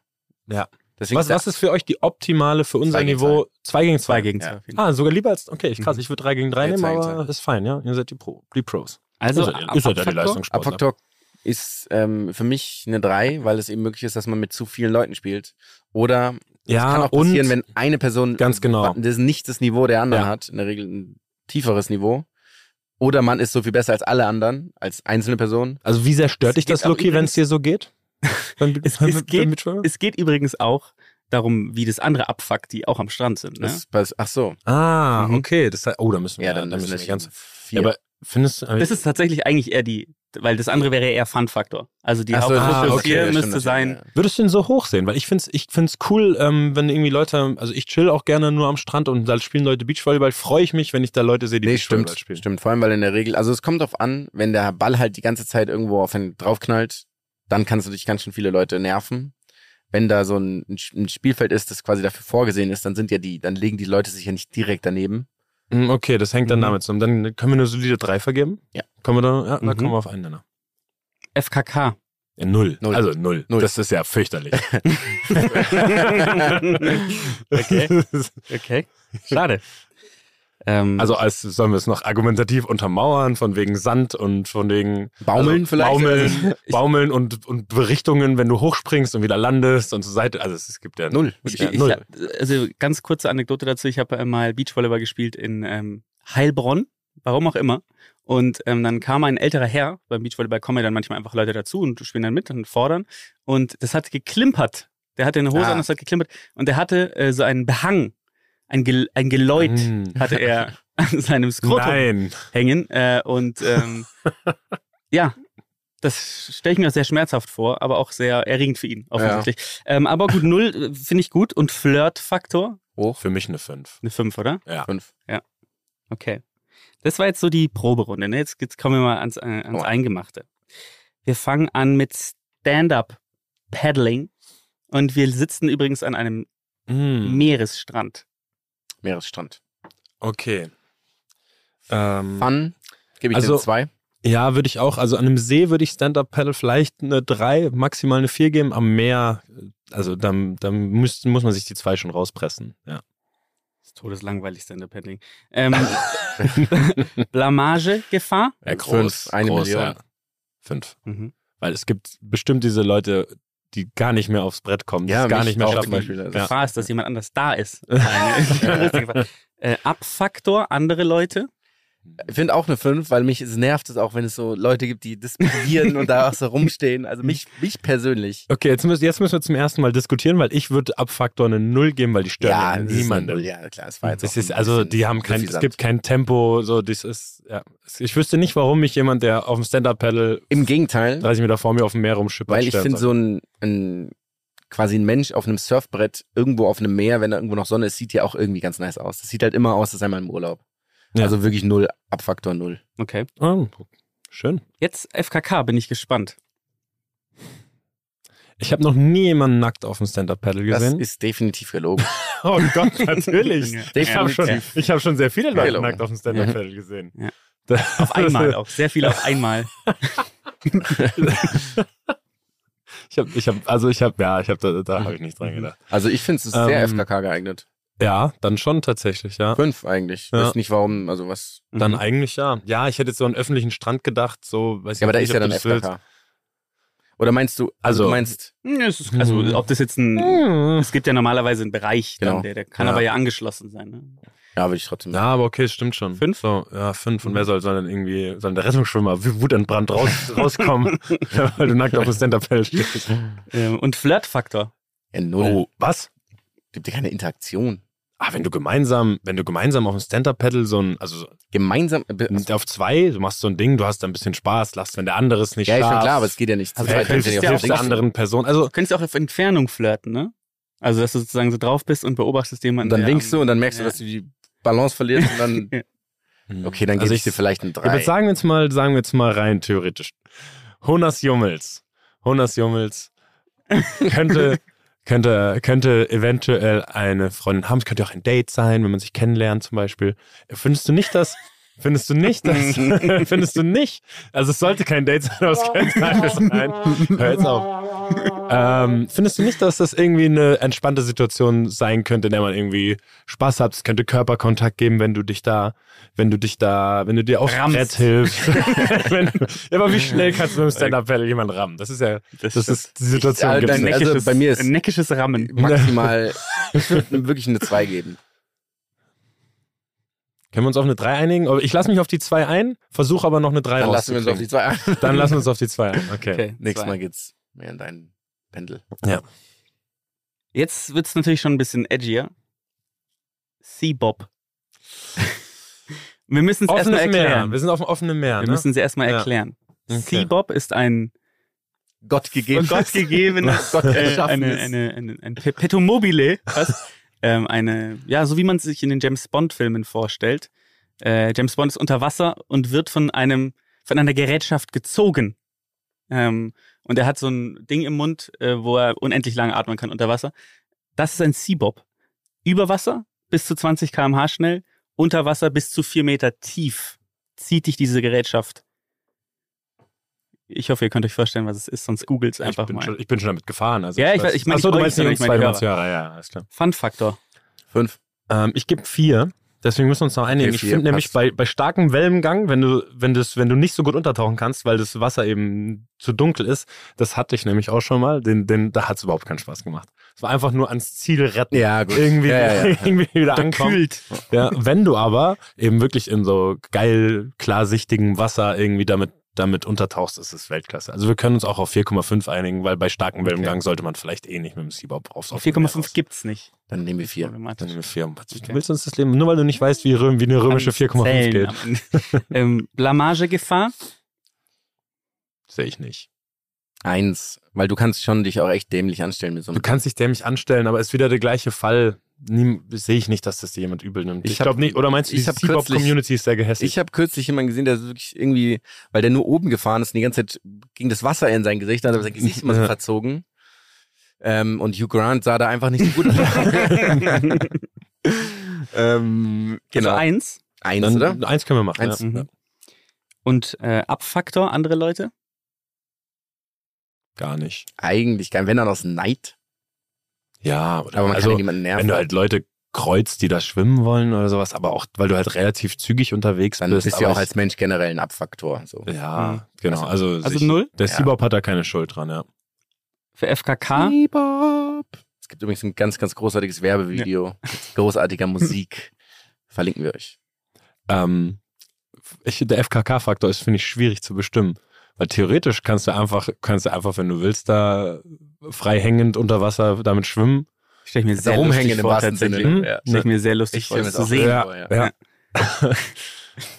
Ja. Deswegen Was, was ist für euch die optimale für unser Zwei gegen Niveau? Zwei gegen zwei. Zwei gegen Ja. zwei. auf jeden Fall. Ah, sogar lieber als, okay, ich krass, Mhm. ich würde drei gegen drei Ja, nehmen, zwei gegen aber zwei. ist fein, ja. Ihr seid die, Pro, die Pros. Also, ihr seid, ihr seid ja die Abfaktor? Leistungssportler. Abfaktor ist ähm, für mich eine 3, weil es eben möglich ist, dass man mit zu vielen Leuten spielt. Oder es Ja, kann auch passieren, und wenn eine Person Ganz genau. das nicht das Niveau der anderen Ja. hat, in der Regel ein tieferes Niveau. Oder man ist so viel besser als alle anderen, als einzelne Person. Also wie sehr stört Es dich das, Lucky, wenn es dir so geht? Beim, Es- beim- es geht-? Es geht übrigens auch darum, wie das andere abfuckt, die auch am Strand sind. Ne? Das ach so. ah, Mhm. okay. Das, heißt- oh, da müssen wir, Ja, dann, da müssen wir ganz... vier. Aber findest du... Das ist tatsächlich eigentlich eher die, weil das andere wäre eher Fun-Faktor. Also die so, Hauptsache ah, okay, stimmt, müsste das sein, stimmt, ja. Würdest du ihn so hoch sehen? Weil ich find's, ich find's cool, ähm, wenn irgendwie Leute, also ich chill auch gerne nur am Strand und da spielen Leute Beachvolleyball, freue ich mich, wenn ich da Leute sehe, die Nee, Beachvolleyball stimmt, spielen. stimmt. Vor allem, weil in der Regel, also es kommt drauf an, wenn der Ball halt die ganze Zeit irgendwo auf einen draufknallt, dann kannst du dich ganz schön viele Leute nerven. Wenn da so ein, ein Spielfeld ist, das quasi dafür vorgesehen ist, dann sind ja die, dann legen die Leute sich ja nicht direkt daneben. Mm, Okay, das hängt dann Mhm. damit zusammen. Dann können wir eine solide 3 vergeben? Ja. Kommen wir da, ja, da Mhm. kommen wir auf einen Nenner. FKK. Ja, null. Null. Also null. Null. Das ist ja fürchterlich. okay, okay. Schade. Ähm, Also als sollen wir es noch argumentativ untermauern, von wegen Sand und von wegen Baumeln also, vielleicht? Baumeln, Baumeln und, und Berichtungen, wenn du hochspringst und wieder landest und zur Seite. Also es, es gibt ja Null. ich, Ja, ich, null. also ganz kurze Anekdote dazu. Ich habe mal Beachvolleyball gespielt in ähm, Heilbronn, warum auch immer. Und ähm, dann kam ein älterer Herr, beim Beachvolleyball kommen ja dann manchmal einfach Leute dazu und spielen dann mit und fordern. Und das hat geklimpert. Der hatte eine Hose Ah. an, das hat geklimpert. Und der hatte äh, so einen Behang, ein, Gel ein Geläut Mm. hatte er an seinem Skrotum Nein. hängen. Äh, und ähm, ja, das stelle ich mir sehr schmerzhaft vor, aber auch sehr erregend für ihn, offensichtlich. Ähm, aber gut, null äh, finde ich gut. Und Flirt-Faktor? Hoch. Für mich eine 5. Eine 5, oder? Ja. Fünf. Okay. Das war jetzt so die Proberunde. Ne? Jetzt, jetzt kommen wir mal ans, äh, ans Oh. Eingemachte. Wir fangen an mit Stand-Up-Paddling. Und wir sitzen übrigens an einem Mm. Meeresstrand. Meeresstrand. Okay. Ähm, Fun. Gebe ich Also- dir zwei. ja, würde ich auch. Also an einem See würde ich Stand-Up-Paddle vielleicht eine 3, maximal eine 4 geben. Am Meer, also dann, dann muss, muss man sich die zwei schon rauspressen. Ja. Das ist todeslangweilig Stand-Up-Paddling. Ähm, Blamage-Gefahr? Ja, Fünf, eine Million. Ja. Fünf. Mhm. Weil es gibt bestimmt diese Leute, die gar nicht mehr aufs Brett kommen, die Ja, gar nicht mehr schaffen. zum Beispiel, also. Gefahr ist, dass jemand anders da ist. Äh, Abfaktor, andere Leute. Ich finde auch eine 5, weil mich es nervt es auch, wenn es so Leute gibt, die das probieren und da auch so rumstehen. Also mich, mich persönlich. Okay, jetzt müssen, jetzt müssen wir zum ersten Mal diskutieren, weil ich würde Abfaktor eine Null geben, weil die stören ja, eine niemanden. Ja, klar, es war jetzt Das auch ist, also die haben kein, es gibt kein Tempo, so das ist, ja. Ich wüsste nicht, warum mich jemand, der auf dem Stand-Up-Paddle Im Gegenteil, 30 Meter vor mir auf dem Meer rumschippert, weil ich finde so ein, ein quasi ein Mensch auf einem Surfbrett irgendwo auf einem Meer, wenn da irgendwo noch Sonne ist, sieht ja auch irgendwie ganz nice aus. Das sieht halt immer aus, als sei man im Urlaub. Ja. Also wirklich null, Abfaktor null. Okay. Oh, schön. Jetzt FKK, bin ich gespannt. Ich habe noch nie jemanden nackt auf dem Stand-Up-Paddle Das gesehen. ist definitiv gelogen. oh Gott, natürlich. Ich habe schon, ich hab schon sehr viele Leute Gelogen. nackt auf dem Stand-Up-Paddle gesehen. Ja. Auf einmal auch. Sehr viel auf einmal. Ich habe, ich habe, also ich habe, ja, ich habe da, da habe ich nicht dran gedacht. Also ich finde es ist sehr Ähm, FKK geeignet. Ja, dann schon tatsächlich, ja. Fünf eigentlich. Ja. Weiß nicht warum, also was. Dann Mhm. eigentlich ja. Ja, ich hätte jetzt so einen öffentlichen Strand gedacht, so, weiß ich Ja, aber da nicht, ist ja ob dann. FKK. Oder meinst du, also, Also- du meinst, Hm, es ist, also, Mhm. ob das jetzt ein. Hm. Es gibt ja normalerweise einen Bereich, dann, Genau. der, der kann Ja. aber ja angeschlossen sein. Ne? ja, würde ich trotzdem Ja, aber okay, es stimmt schon. Fünf? So, ja, fünf. Und wer soll, soll dann irgendwie, soll der Rettungsschwimmer wutentbrannt raus, rauskommen, weil du nackt auf dem Stand-Up-Paddle stehst? Und Flirtfaktor. Ja, null. Oh, was? Gibt ja keine Interaktion. Ah, wenn du gemeinsam, wenn du gemeinsam auf dem Stand-Up-Paddle so ein, also Gemeinsam. äh, auf zwei, du machst so ein Ding, du hast da ein bisschen Spaß, lachst, wenn der andere es nicht Ja, ist schafft. schon klar, aber es geht ja nicht. Zu Also, du hilfst du ja ja auf der anderen Person. Also, Du könntest auch auf Entfernung flirten, ne? Also, dass du sozusagen so drauf bist und beobachtest jemanden. Und dann der winkst du und dann merkst du, ja. dass du die Balance verlierst und dann. Okay, dann gebe Also ich dir vielleicht ein Ja, 3. aber sagen wir jetzt mal, sagen wir jetzt mal rein theoretisch. Honas Jummels. Honas Jummels könnte, könnte, könnte eventuell eine Freundin haben. Es könnte auch ein Date sein, wenn man sich kennenlernt zum Beispiel. Findest du nicht, dass, findest du nicht, dass, findest du nicht, also es sollte kein Date sein, aber es könnte eines sein. Hör jetzt auf. Ähm, findest du nicht, dass das irgendwie eine entspannte Situation sein könnte, in der man irgendwie Spaß hat? Es könnte Körperkontakt geben, wenn du dich da, wenn du dich da, wenn du dir aufs Rammst. Brett hilfst. wenn, ja, aber wie schnell kannst du mit dem Stand-Up-Paddle jemand rammen? Das ist ja, das, stimmt. ist die Situation. Nicht. also Neckisches- bei mir ist- ein neckisches Rammen. Maximal, ich würde wirklich eine 2 geben. Können wir uns auf eine 3 einigen? Ich lasse mich auf die 2 ein, versuche aber noch eine 3 Dann lassen wir uns auf die 2 ein. Dann lassen wir uns auf die 2 ein. Okay. Okay, Nächstes. Mal geht's mehr in dein Pendel. Jetzt wird es natürlich schon ein bisschen edgier. Seabob. Wir müssen es erstmal Offenes Meer. erklären. Wir sind auf dem offenen Meer. Wir ne? müssen es erstmal Ja. erklären. Okay. Seabob ist ein Gott gegeben. von Gott gegebenes, Gott äh, geschaffenes. eine, eine, eine, ein Perpetuum mobile, was, ähm, eine, ja, so wie man es sich in den James Bond-Filmen vorstellt. Äh, James Bond ist unter Wasser und wird von einem, von einer Gerätschaft gezogen. Ähm, und er hat so ein Ding im Mund, äh, wo er unendlich lange atmen kann unter Wasser. Das ist ein Seabob. Über Wasser bis zu 20 km/h schnell, unter Wasser bis zu 4 Meter tief zieht dich diese Gerätschaft. Ich hoffe, ihr könnt euch vorstellen, was es ist, sonst googelt es ich, einfach bin mal. schon, ich bin schon damit gefahren. Also Ja, ich weiß- ich meine Achso, nicht du meinst nicht ich meine zwei, Hörer. du meinst Hörer. Ja, alles klar. Fun-Faktor. Fünf. Ähm, ich gebe vier. Deswegen müssen wir uns noch einigen. Okay, ich finde nämlich bei, bei starkem Wellengang, wenn du, wenn, das, wenn du nicht so gut untertauchen kannst, weil das Wasser eben zu dunkel ist, das hatte ich nämlich auch schon mal, den, den, da hat es überhaupt keinen Spaß gemacht. Es war einfach nur ans Ziel retten. Ja, gut. Irgendwie, Ja, ja, ja. irgendwie wieder ankommen. Ja, wenn du aber eben wirklich in so geil klarsichtigem Wasser irgendwie damit, damit untertauchst, ist es Weltklasse. Also wir können uns auch auf 4,5 einigen, weil bei starkem Wellengang sollte man vielleicht eh nicht mit dem Seabob Meer 4,5 raus. gibt's nicht. Dann nehmen wir vier. Dann Problematisch. nehmen wir vier. Du Okay. willst uns das Leben, nur weil du nicht weißt, wie, röm, wie eine römische 4,5 Zählen geht. ähm, Blamagegefahr. Sehe ich nicht. Eins. Weil du kannst schon dich auch echt dämlich anstellen mit so Du einem. kannst dich dämlich anstellen, aber ist wieder der gleiche Fall. Sehe ich nicht, dass das dir jemand übel nimmt. Ich, Ich glaube nicht. Oder meinst du, die ich hab Seabob-Community ist sehr gehässig? Ich habe kürzlich jemanden gesehen, der wirklich irgendwie, weil der nur oben gefahren ist und die ganze Zeit ging das Wasser in sein Gesicht, dann hat er sein Gesicht immer so Ja. verzogen. Ähm, und Hugh Grant sah da einfach nicht so gut aus. ähm, genau. Also eins. Eins, Dann, oder? Eins können wir machen. Eins. Ja. Mhm. Und äh, Abfaktor, andere Leute. Gar nicht. Eigentlich kein, wenn dann aus Neid. Ja, oder Aber man also, kann ja niemanden nerven. wenn du halt Leute kreuzt, die da schwimmen wollen oder sowas, aber auch, weil du halt relativ zügig unterwegs dann bist. bist du ja aber auch als Mensch generell ein Abfaktor. So. Ja, Mhm. genau. Also, Also sich, null? Der Ja. Seabob hat da keine Schuld dran, ja. Für FKK. Bebop. Es gibt übrigens ein ganz, ganz großartiges Werbevideo mit großartiger Musik. Verlinken wir euch. Ähm, ich, der FKK-Faktor ist, finde ich, schwierig zu bestimmen. Weil theoretisch kannst du einfach, kannst du einfach, wenn du willst, da frei hängend unter Wasser damit schwimmen. Ich mir Also sehr rumhängen lustig im vor, tatsächlich. Mhm. Ja. Stell ich mir sehr lustig Ich vor, mir das zu sehen. Ja, ja. ja.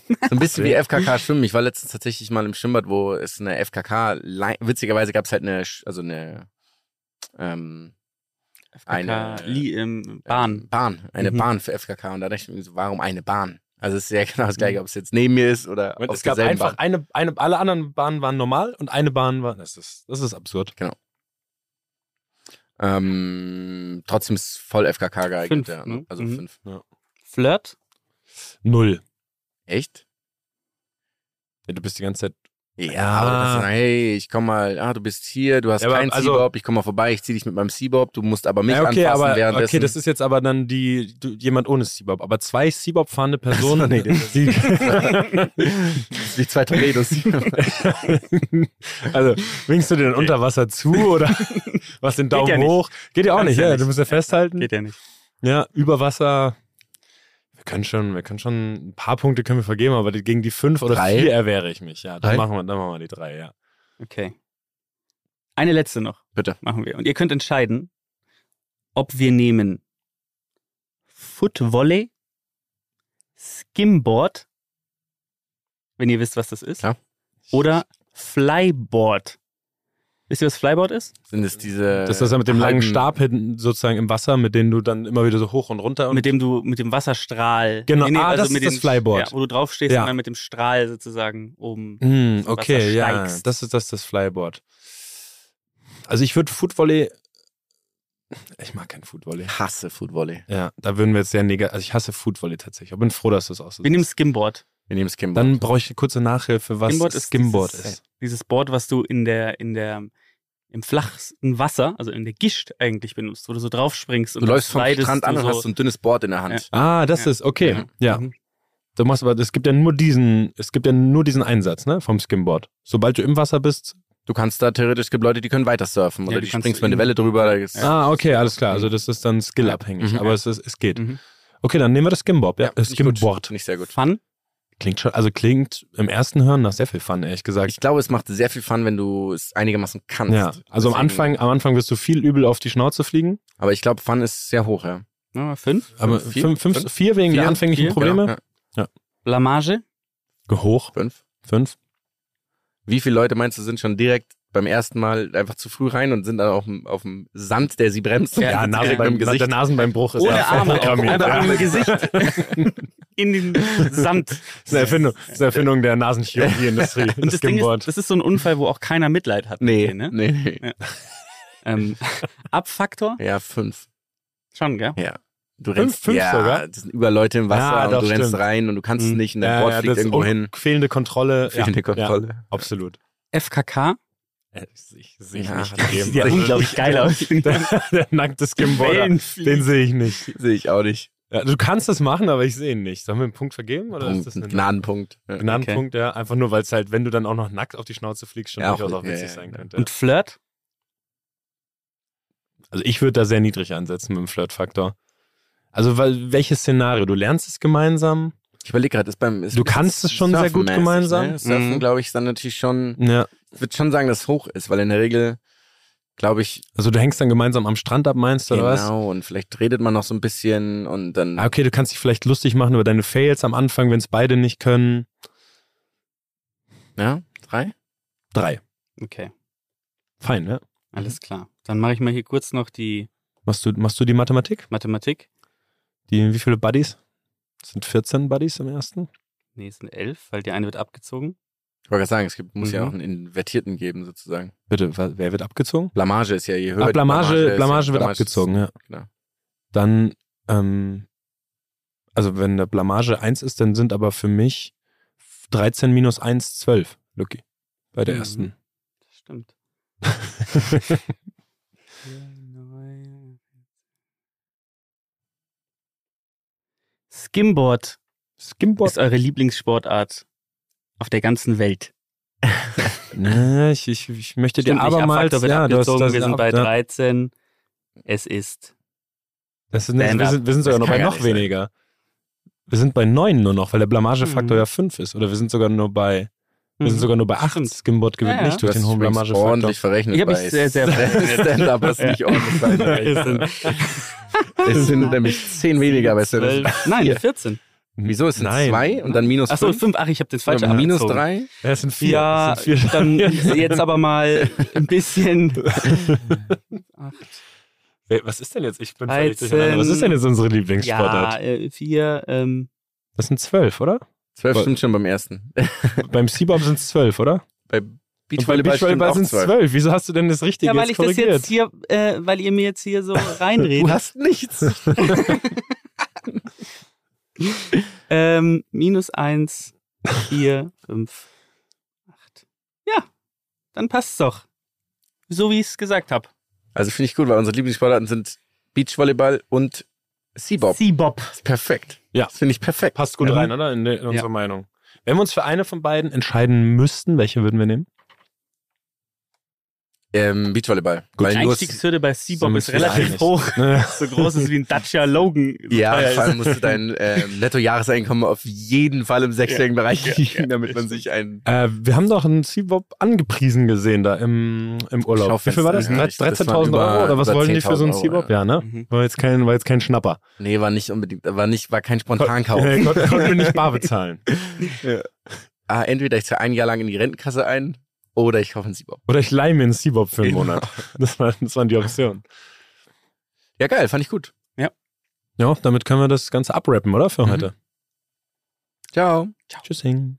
So ein bisschen wie FKK schwimmen. Ich war letztens tatsächlich mal im Schwimmbad, wo es eine FKK, witzigerweise gab es halt eine, also eine, ähm, FKK, Eine- Li, ähm, Bahn. Bahn, eine Mhm. Bahn für FKK. Und da dachte ich mir so, warum eine Bahn? Also es ist ja genau das gleiche, ob es jetzt neben mir ist oder auf es gab einfach Bahn. eine, eine, alle anderen Bahnen waren normal und eine Bahn war, das ist, das ist absurd. Ähm, trotzdem ist voll FKK geeignet. Fünf, ja, ne? Also Mhm. fünf. Flirt. Null. Echt? Ja, du bist die ganze Zeit, Ja, Ja. aber das ist, hey, ich komm mal, ah, du bist hier, du hast Ja, keinen also- Seabob, ich komm mal vorbei, ich zieh dich mit meinem Seabob, du musst aber mich ja, okay, anfassen aber, währenddessen. okay, das ist jetzt aber dann die, du, jemand ohne Seabob. Aber zwei Seabob fahrende Personen, so, nee, das ist wie zwei Torpedos. also, winkst du dir dann unter Wasser zu oder was den Daumen ja nicht. hoch? Geht ja auch Kannst nicht, ja ja, nicht. du musst ja festhalten. Geht ja nicht. Ja, über Wasser. Wir können schon, wir können schon ein paar Punkte können wir vergeben, aber gegen die fünf oder Drei? vier erwehre ich mich. Ja, dann Drei? machen wir, dann machen wir die drei, ja. Okay. Eine letzte noch. Bitte. Machen wir. Und ihr könnt entscheiden, ob wir nehmen Foot Volley, Skimboard, wenn ihr wisst, was das ist, Ja. oder Flyboard. Wisst ihr, was Flyboard ist? Sind es diese. Das ist ja mit dem langen Stab hinten sozusagen im Wasser, mit dem du dann immer wieder so hoch und runter und mit dem du, mit dem Wasserstrahl. Genau, ah, das mit ist das Flyboard. Ja, wo du draufstehst Ja. und dann mit dem Strahl sozusagen oben. Hm, okay, ja, das ist das, das Flyboard. Also ich würde Footvolley, ich mag kein Footvolley. hasse Footvolley. Ja, da würden wir jetzt sehr negativ, also ich hasse Footvolley tatsächlich. Ich bin froh, dass du es auch so Wir nehmen. Skimboard. Wir nehmen Skimboard. Dann brauche ich eine kurze Nachhilfe, was Skimboard Skimboard, ist, ist. dieses, Dieses Board, was du in der, in der, im flachsten Wasser, also in der Gischt eigentlich benutzt, wo du so drauf springst und du läufst vom Strand an und so. hast so ein dünnes Board in der Hand. Ah, das Ja. ist, okay, Mhm. ja. Mhm. Du machst aber, es gibt ja nur diesen, es gibt ja nur diesen Einsatz, ne, vom Skimboard. Sobald du im Wasser bist. Du kannst da theoretisch, es gibt Leute, die können weiter surfen Ja, oder die springst mit eine in- Welle drüber. Da ist, Ah, okay, alles klar. Also das ist dann skillabhängig, Mhm. aber es, ist, es geht. Mhm. Okay, dann nehmen wir das Skimboard. Ja, das finde ich gut. Skimboard. Finde ich sehr gut. Fun. Klingt schon, also klingt im ersten Hören nach sehr viel Fun, ehrlich gesagt. Ich glaube, es macht sehr viel Fun, wenn du es einigermaßen kannst. Ja, also am Anfang, am Anfang wirst du viel übel auf die Schnauze fliegen. Aber ich glaube, Fun ist sehr hoch, ja. Ja, fünf. Aber Vier? fünf, fünf, Fünf? vier wegen der Vier? anfänglichen Vier? Probleme. Ja. Blamage. Hoch, Fünf. fünf. Wie viele Leute meinst du sind schon direkt beim ersten Mal einfach zu früh rein und sind dann auf dem, auf dem Sand, der sie bremst? Ja, Nase im beim, Gesicht. der Nasenbeinbruch ist Ohne ja Arme. Einfach Ja. im Gesicht. in den Sand. Das ist eine Erfindung, das ist eine Erfindung der Nasenchirurgie-Industrie. Und das Ding Skimboard. ist, das ist so ein Unfall, wo auch keiner Mitleid hat. Nee, dir, ne? nee, nee. Ja. Ähm, Abfaktor? Ja, fünf. Schon, gell? Ja. Du Fünf- rennst, fünf ja, sogar? Das sind über Leute im Wasser Ja, und doch, du rennst stimmt. rein und du kannst es Mhm. nicht und dein Ja, Board fliegt das irgendwo hin. Fehlende Kontrolle. Fehlende Kontrolle. Absolut. FKK? Ich sehe ich Ja, nicht das gegeben. Sieht ja unglaublich geil aus. Der, der nackte Skimboarder, den sehe ich nicht. Sehe ich auch nicht. Ja, du kannst es machen, aber ich sehe ihn nicht. Sollen wir einen Punkt vergeben? Oder Punkt, ist das ein Gnadenpunkt. Ja. Gnadenpunkt? Ja, einfach nur, weil es halt, wenn du dann auch noch nackt auf die Schnauze fliegst, schon Ja, durchaus auch- auch witzig ja, sein ja. könnte. Und Flirt? Also ich würde da sehr niedrig ansetzen mit dem Flirtfaktor. Also, weil, welches Szenario? Du lernst es gemeinsam? Ich überlege gerade, ist beim. Ist Du kannst es schon sehr gut gemeinsam. Ne? Surfen, Mhm. glaube ich, ist dann natürlich schon. Ja. Ich würde schon sagen, dass es hoch ist, weil in der Regel, glaube ich, Also du hängst dann gemeinsam am Strand ab, meinst du, oder was? genau, und vielleicht redet man noch so ein bisschen und dann. Ah, okay, du kannst dich vielleicht lustig machen über deine Fails am Anfang, wenn es beide nicht können. Ja, drei? Drei. Okay, Fein, ne? alles klar. Dann mache ich mal hier kurz noch die Machst du, machst du die Mathematik? Mathematik. Die, wie viele Buddies? Sind 14 Buddies im ersten. Nee, es sind elf, weil die eine wird abgezogen. Ich wollte gerade sagen, es gibt, muss ja Mhm. auch einen Invertierten geben, sozusagen. Bitte, wer wird abgezogen? Blamage ist ja je höher. Ah, Blamage, ist Blamage ja- wird ist- abgezogen, ja. Genau. Dann, ähm, also wenn eine Blamage 1 ist, dann sind aber für mich 13 minus 1 12, Lucky. Bei der Mhm. ersten. Das stimmt. Skimboard Skimboard. ist eure Lieblingssportart auf der ganzen Welt. Ne, ich, ich, ich möchte dir Stimmt abermals, Abfaktor wird ja, du hast, abgezogen, das, wir sind bei ja, 13. Es ist das ist, nicht- wir, sind, wir sind sogar Das noch bei noch nicht sein. weniger. Wir sind bei 9 nur noch, weil der Blamagefaktor Mhm. ja 5 ist. Oder wir sind sogar nur bei, wir sind Mhm. sogar nur bei 8. Stimmt. Skimboard gewinnt Ja, ja. nicht Du durch hast den hohen Blamagefaktor. ordentlich verrechnet. Ich hab mich bei sehr, sehr verrechnet. Stand-up hast du nicht ordentlich verrechnet. Es sind nämlich 10 weniger bei Stand-up. 12. Nein, 14. Wieso? Es sind Nein. 2 und dann minus Achso, 5? 5. Ach, ich habe den falschen Oder minus abgezogen. 3? Ja, es sind 4. Ja, es sind vier. dann jetzt aber mal ein bisschen. Wer- Was ist denn jetzt? Ich bin 13. völlig durcheinander. Was ist denn jetzt unsere Lieblingssportart? ja, äh, vier. Ähm, Das sind 12, oder? 12 Weil- stimmt schon beim ersten. Beim Seabob sind es 12, oder? Bei Beachvolleyball auch sind es 12. 12. Wieso hast du denn das Richtige ja, weil ich jetzt das korrigiert? jetzt hier, äh, weil ihr mir jetzt hier so reinredet. Du hast nichts. Ähm, minus eins, vier, fünf, acht. Ja, dann passt's doch. So wie ich es gesagt habe. Also finde ich gut, weil unsere Lieblingssportarten sind Beachvolleyball und Seabob. Seabob. Perfekt. Ja. Das finde ich perfekt. Passt gut Mhm. rein, oder? In, in unsere Meinung. Wenn wir uns für eine von beiden entscheiden müssten, welche würden wir nehmen? Ähm, Beachvolleyball. Die Weil Einstiegshürde bei Seabob Sind ist relativ hoch. So groß ist wie ein Dacia Logan. So ja, vor allem musst du dein ähm, Nettojahreseinkommen auf jeden Fall im sechsstelligen Bereich liegen, damit man sich einen Äh, wir haben doch einen Seabob angepriesen gesehen da im, im Urlaub. Wie viel war das? Schaufenster, ja. 13.000 Das waren über- Euro? Oder was über wollen die für so einen 10.000 Euro, Seabob? Ja, ne? Mhm. War jetzt kein, war jetzt kein Schnapper. Nee, war nicht unbedingt, war nicht, war kein Spontankauf. Äh, Konnten wir nicht bar bezahlen. ah, entweder ich zahle ein Jahr lang in die Rentenkasse ein Oder ich kaufe einen Seabob. Oder ich leih mir einen Seabob für einen Genau. Monat. Das, war, das waren die Optionen. Ja, geil, fand ich gut. Ja, damit können wir das Ganze abrappen, oder? Für Mhm. heute. Ciao. Tschüssing.